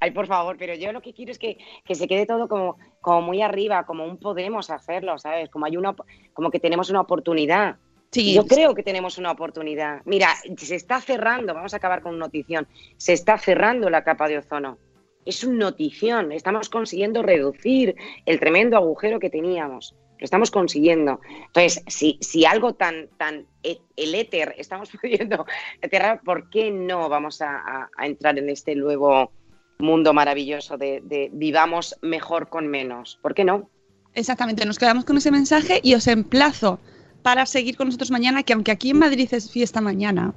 Ay, por favor, pero yo lo que quiero es que, que se quede todo como, como muy arriba, como un podemos hacerlo, ¿sabes? Como hay una, como que tenemos una oportunidad. Sí, Yo creo que tenemos una oportunidad. Mira, se está cerrando, vamos a acabar con notición, se está cerrando la capa de ozono. Es una notición, estamos consiguiendo reducir el tremendo agujero que teníamos. Lo estamos consiguiendo. Entonces, si, si algo tan, tan e- el éter estamos pudiendo aterrar, ¿por qué no vamos a, a- a entrar en este nuevo mundo maravilloso de, de vivamos mejor con menos? ¿Por qué no? Exactamente, nos quedamos con ese mensaje y os emplazo para seguir con nosotros mañana, que aunque aquí en Madrid es fiesta mañana,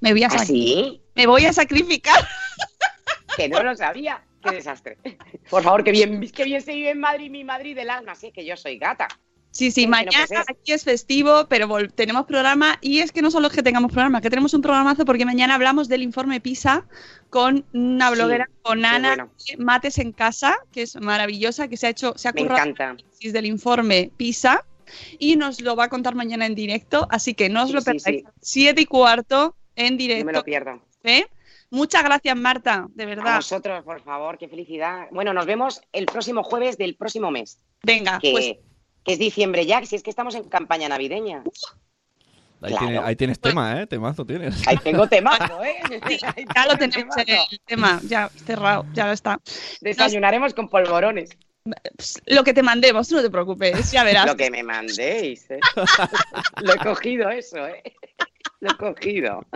me voy a, sac- Así, me voy a sacrificar. que no lo sabía. Qué desastre. Por favor, que bien, que bien se vive en Madrid, mi Madrid del alma. Sí, que yo soy gata. Sí, sí, Sí, mañana aquí es festivo, pero tenemos programa y es que no solo es que tengamos programa, que tenemos un programazo porque mañana hablamos del informe PISA con una Sí, bloguera, con Ana bueno. Mates en Casa, que es maravillosa, que se ha hecho, se ha Me currado encanta. del informe PISA y nos lo va a contar mañana en directo, así que no os Sí, lo perdáis. sí. Siete y cuarto en No me directo. lo pierdo. ¿eh? Muchas gracias, Marta, de A verdad. vosotros, por favor, qué felicidad. Bueno, nos vemos el próximo jueves del próximo mes, Venga, que, pues que es diciembre ya, si es que estamos en campaña navideña. Ahí, Claro. tiene- ahí tienes tema, ¿eh? Temazo tienes. Ahí tengo temazo, ¿eh? Ya lo tengo tenemos temazo. el tema, ya cerrado, ya lo está. Desayunaremos con polvorones. Lo que te mandemos, no te preocupes, ya verás. Lo que me mandéis, ¿eh? Lo he cogido eso, ¿eh? Lo he cogido.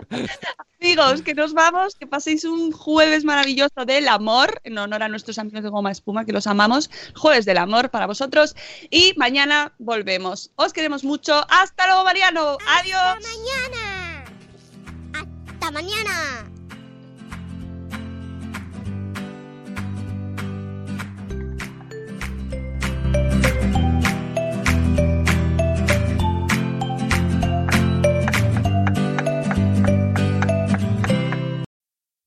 Amigos, que nos vamos, que paséis un jueves maravilloso del amor, en honor a nuestros amigos de Goma Espuma, que los amamos. Jueves del amor para vosotros. Y mañana volvemos. Os queremos mucho. Hasta luego, Mariano. Adiós. Hasta mañana. Hasta mañana.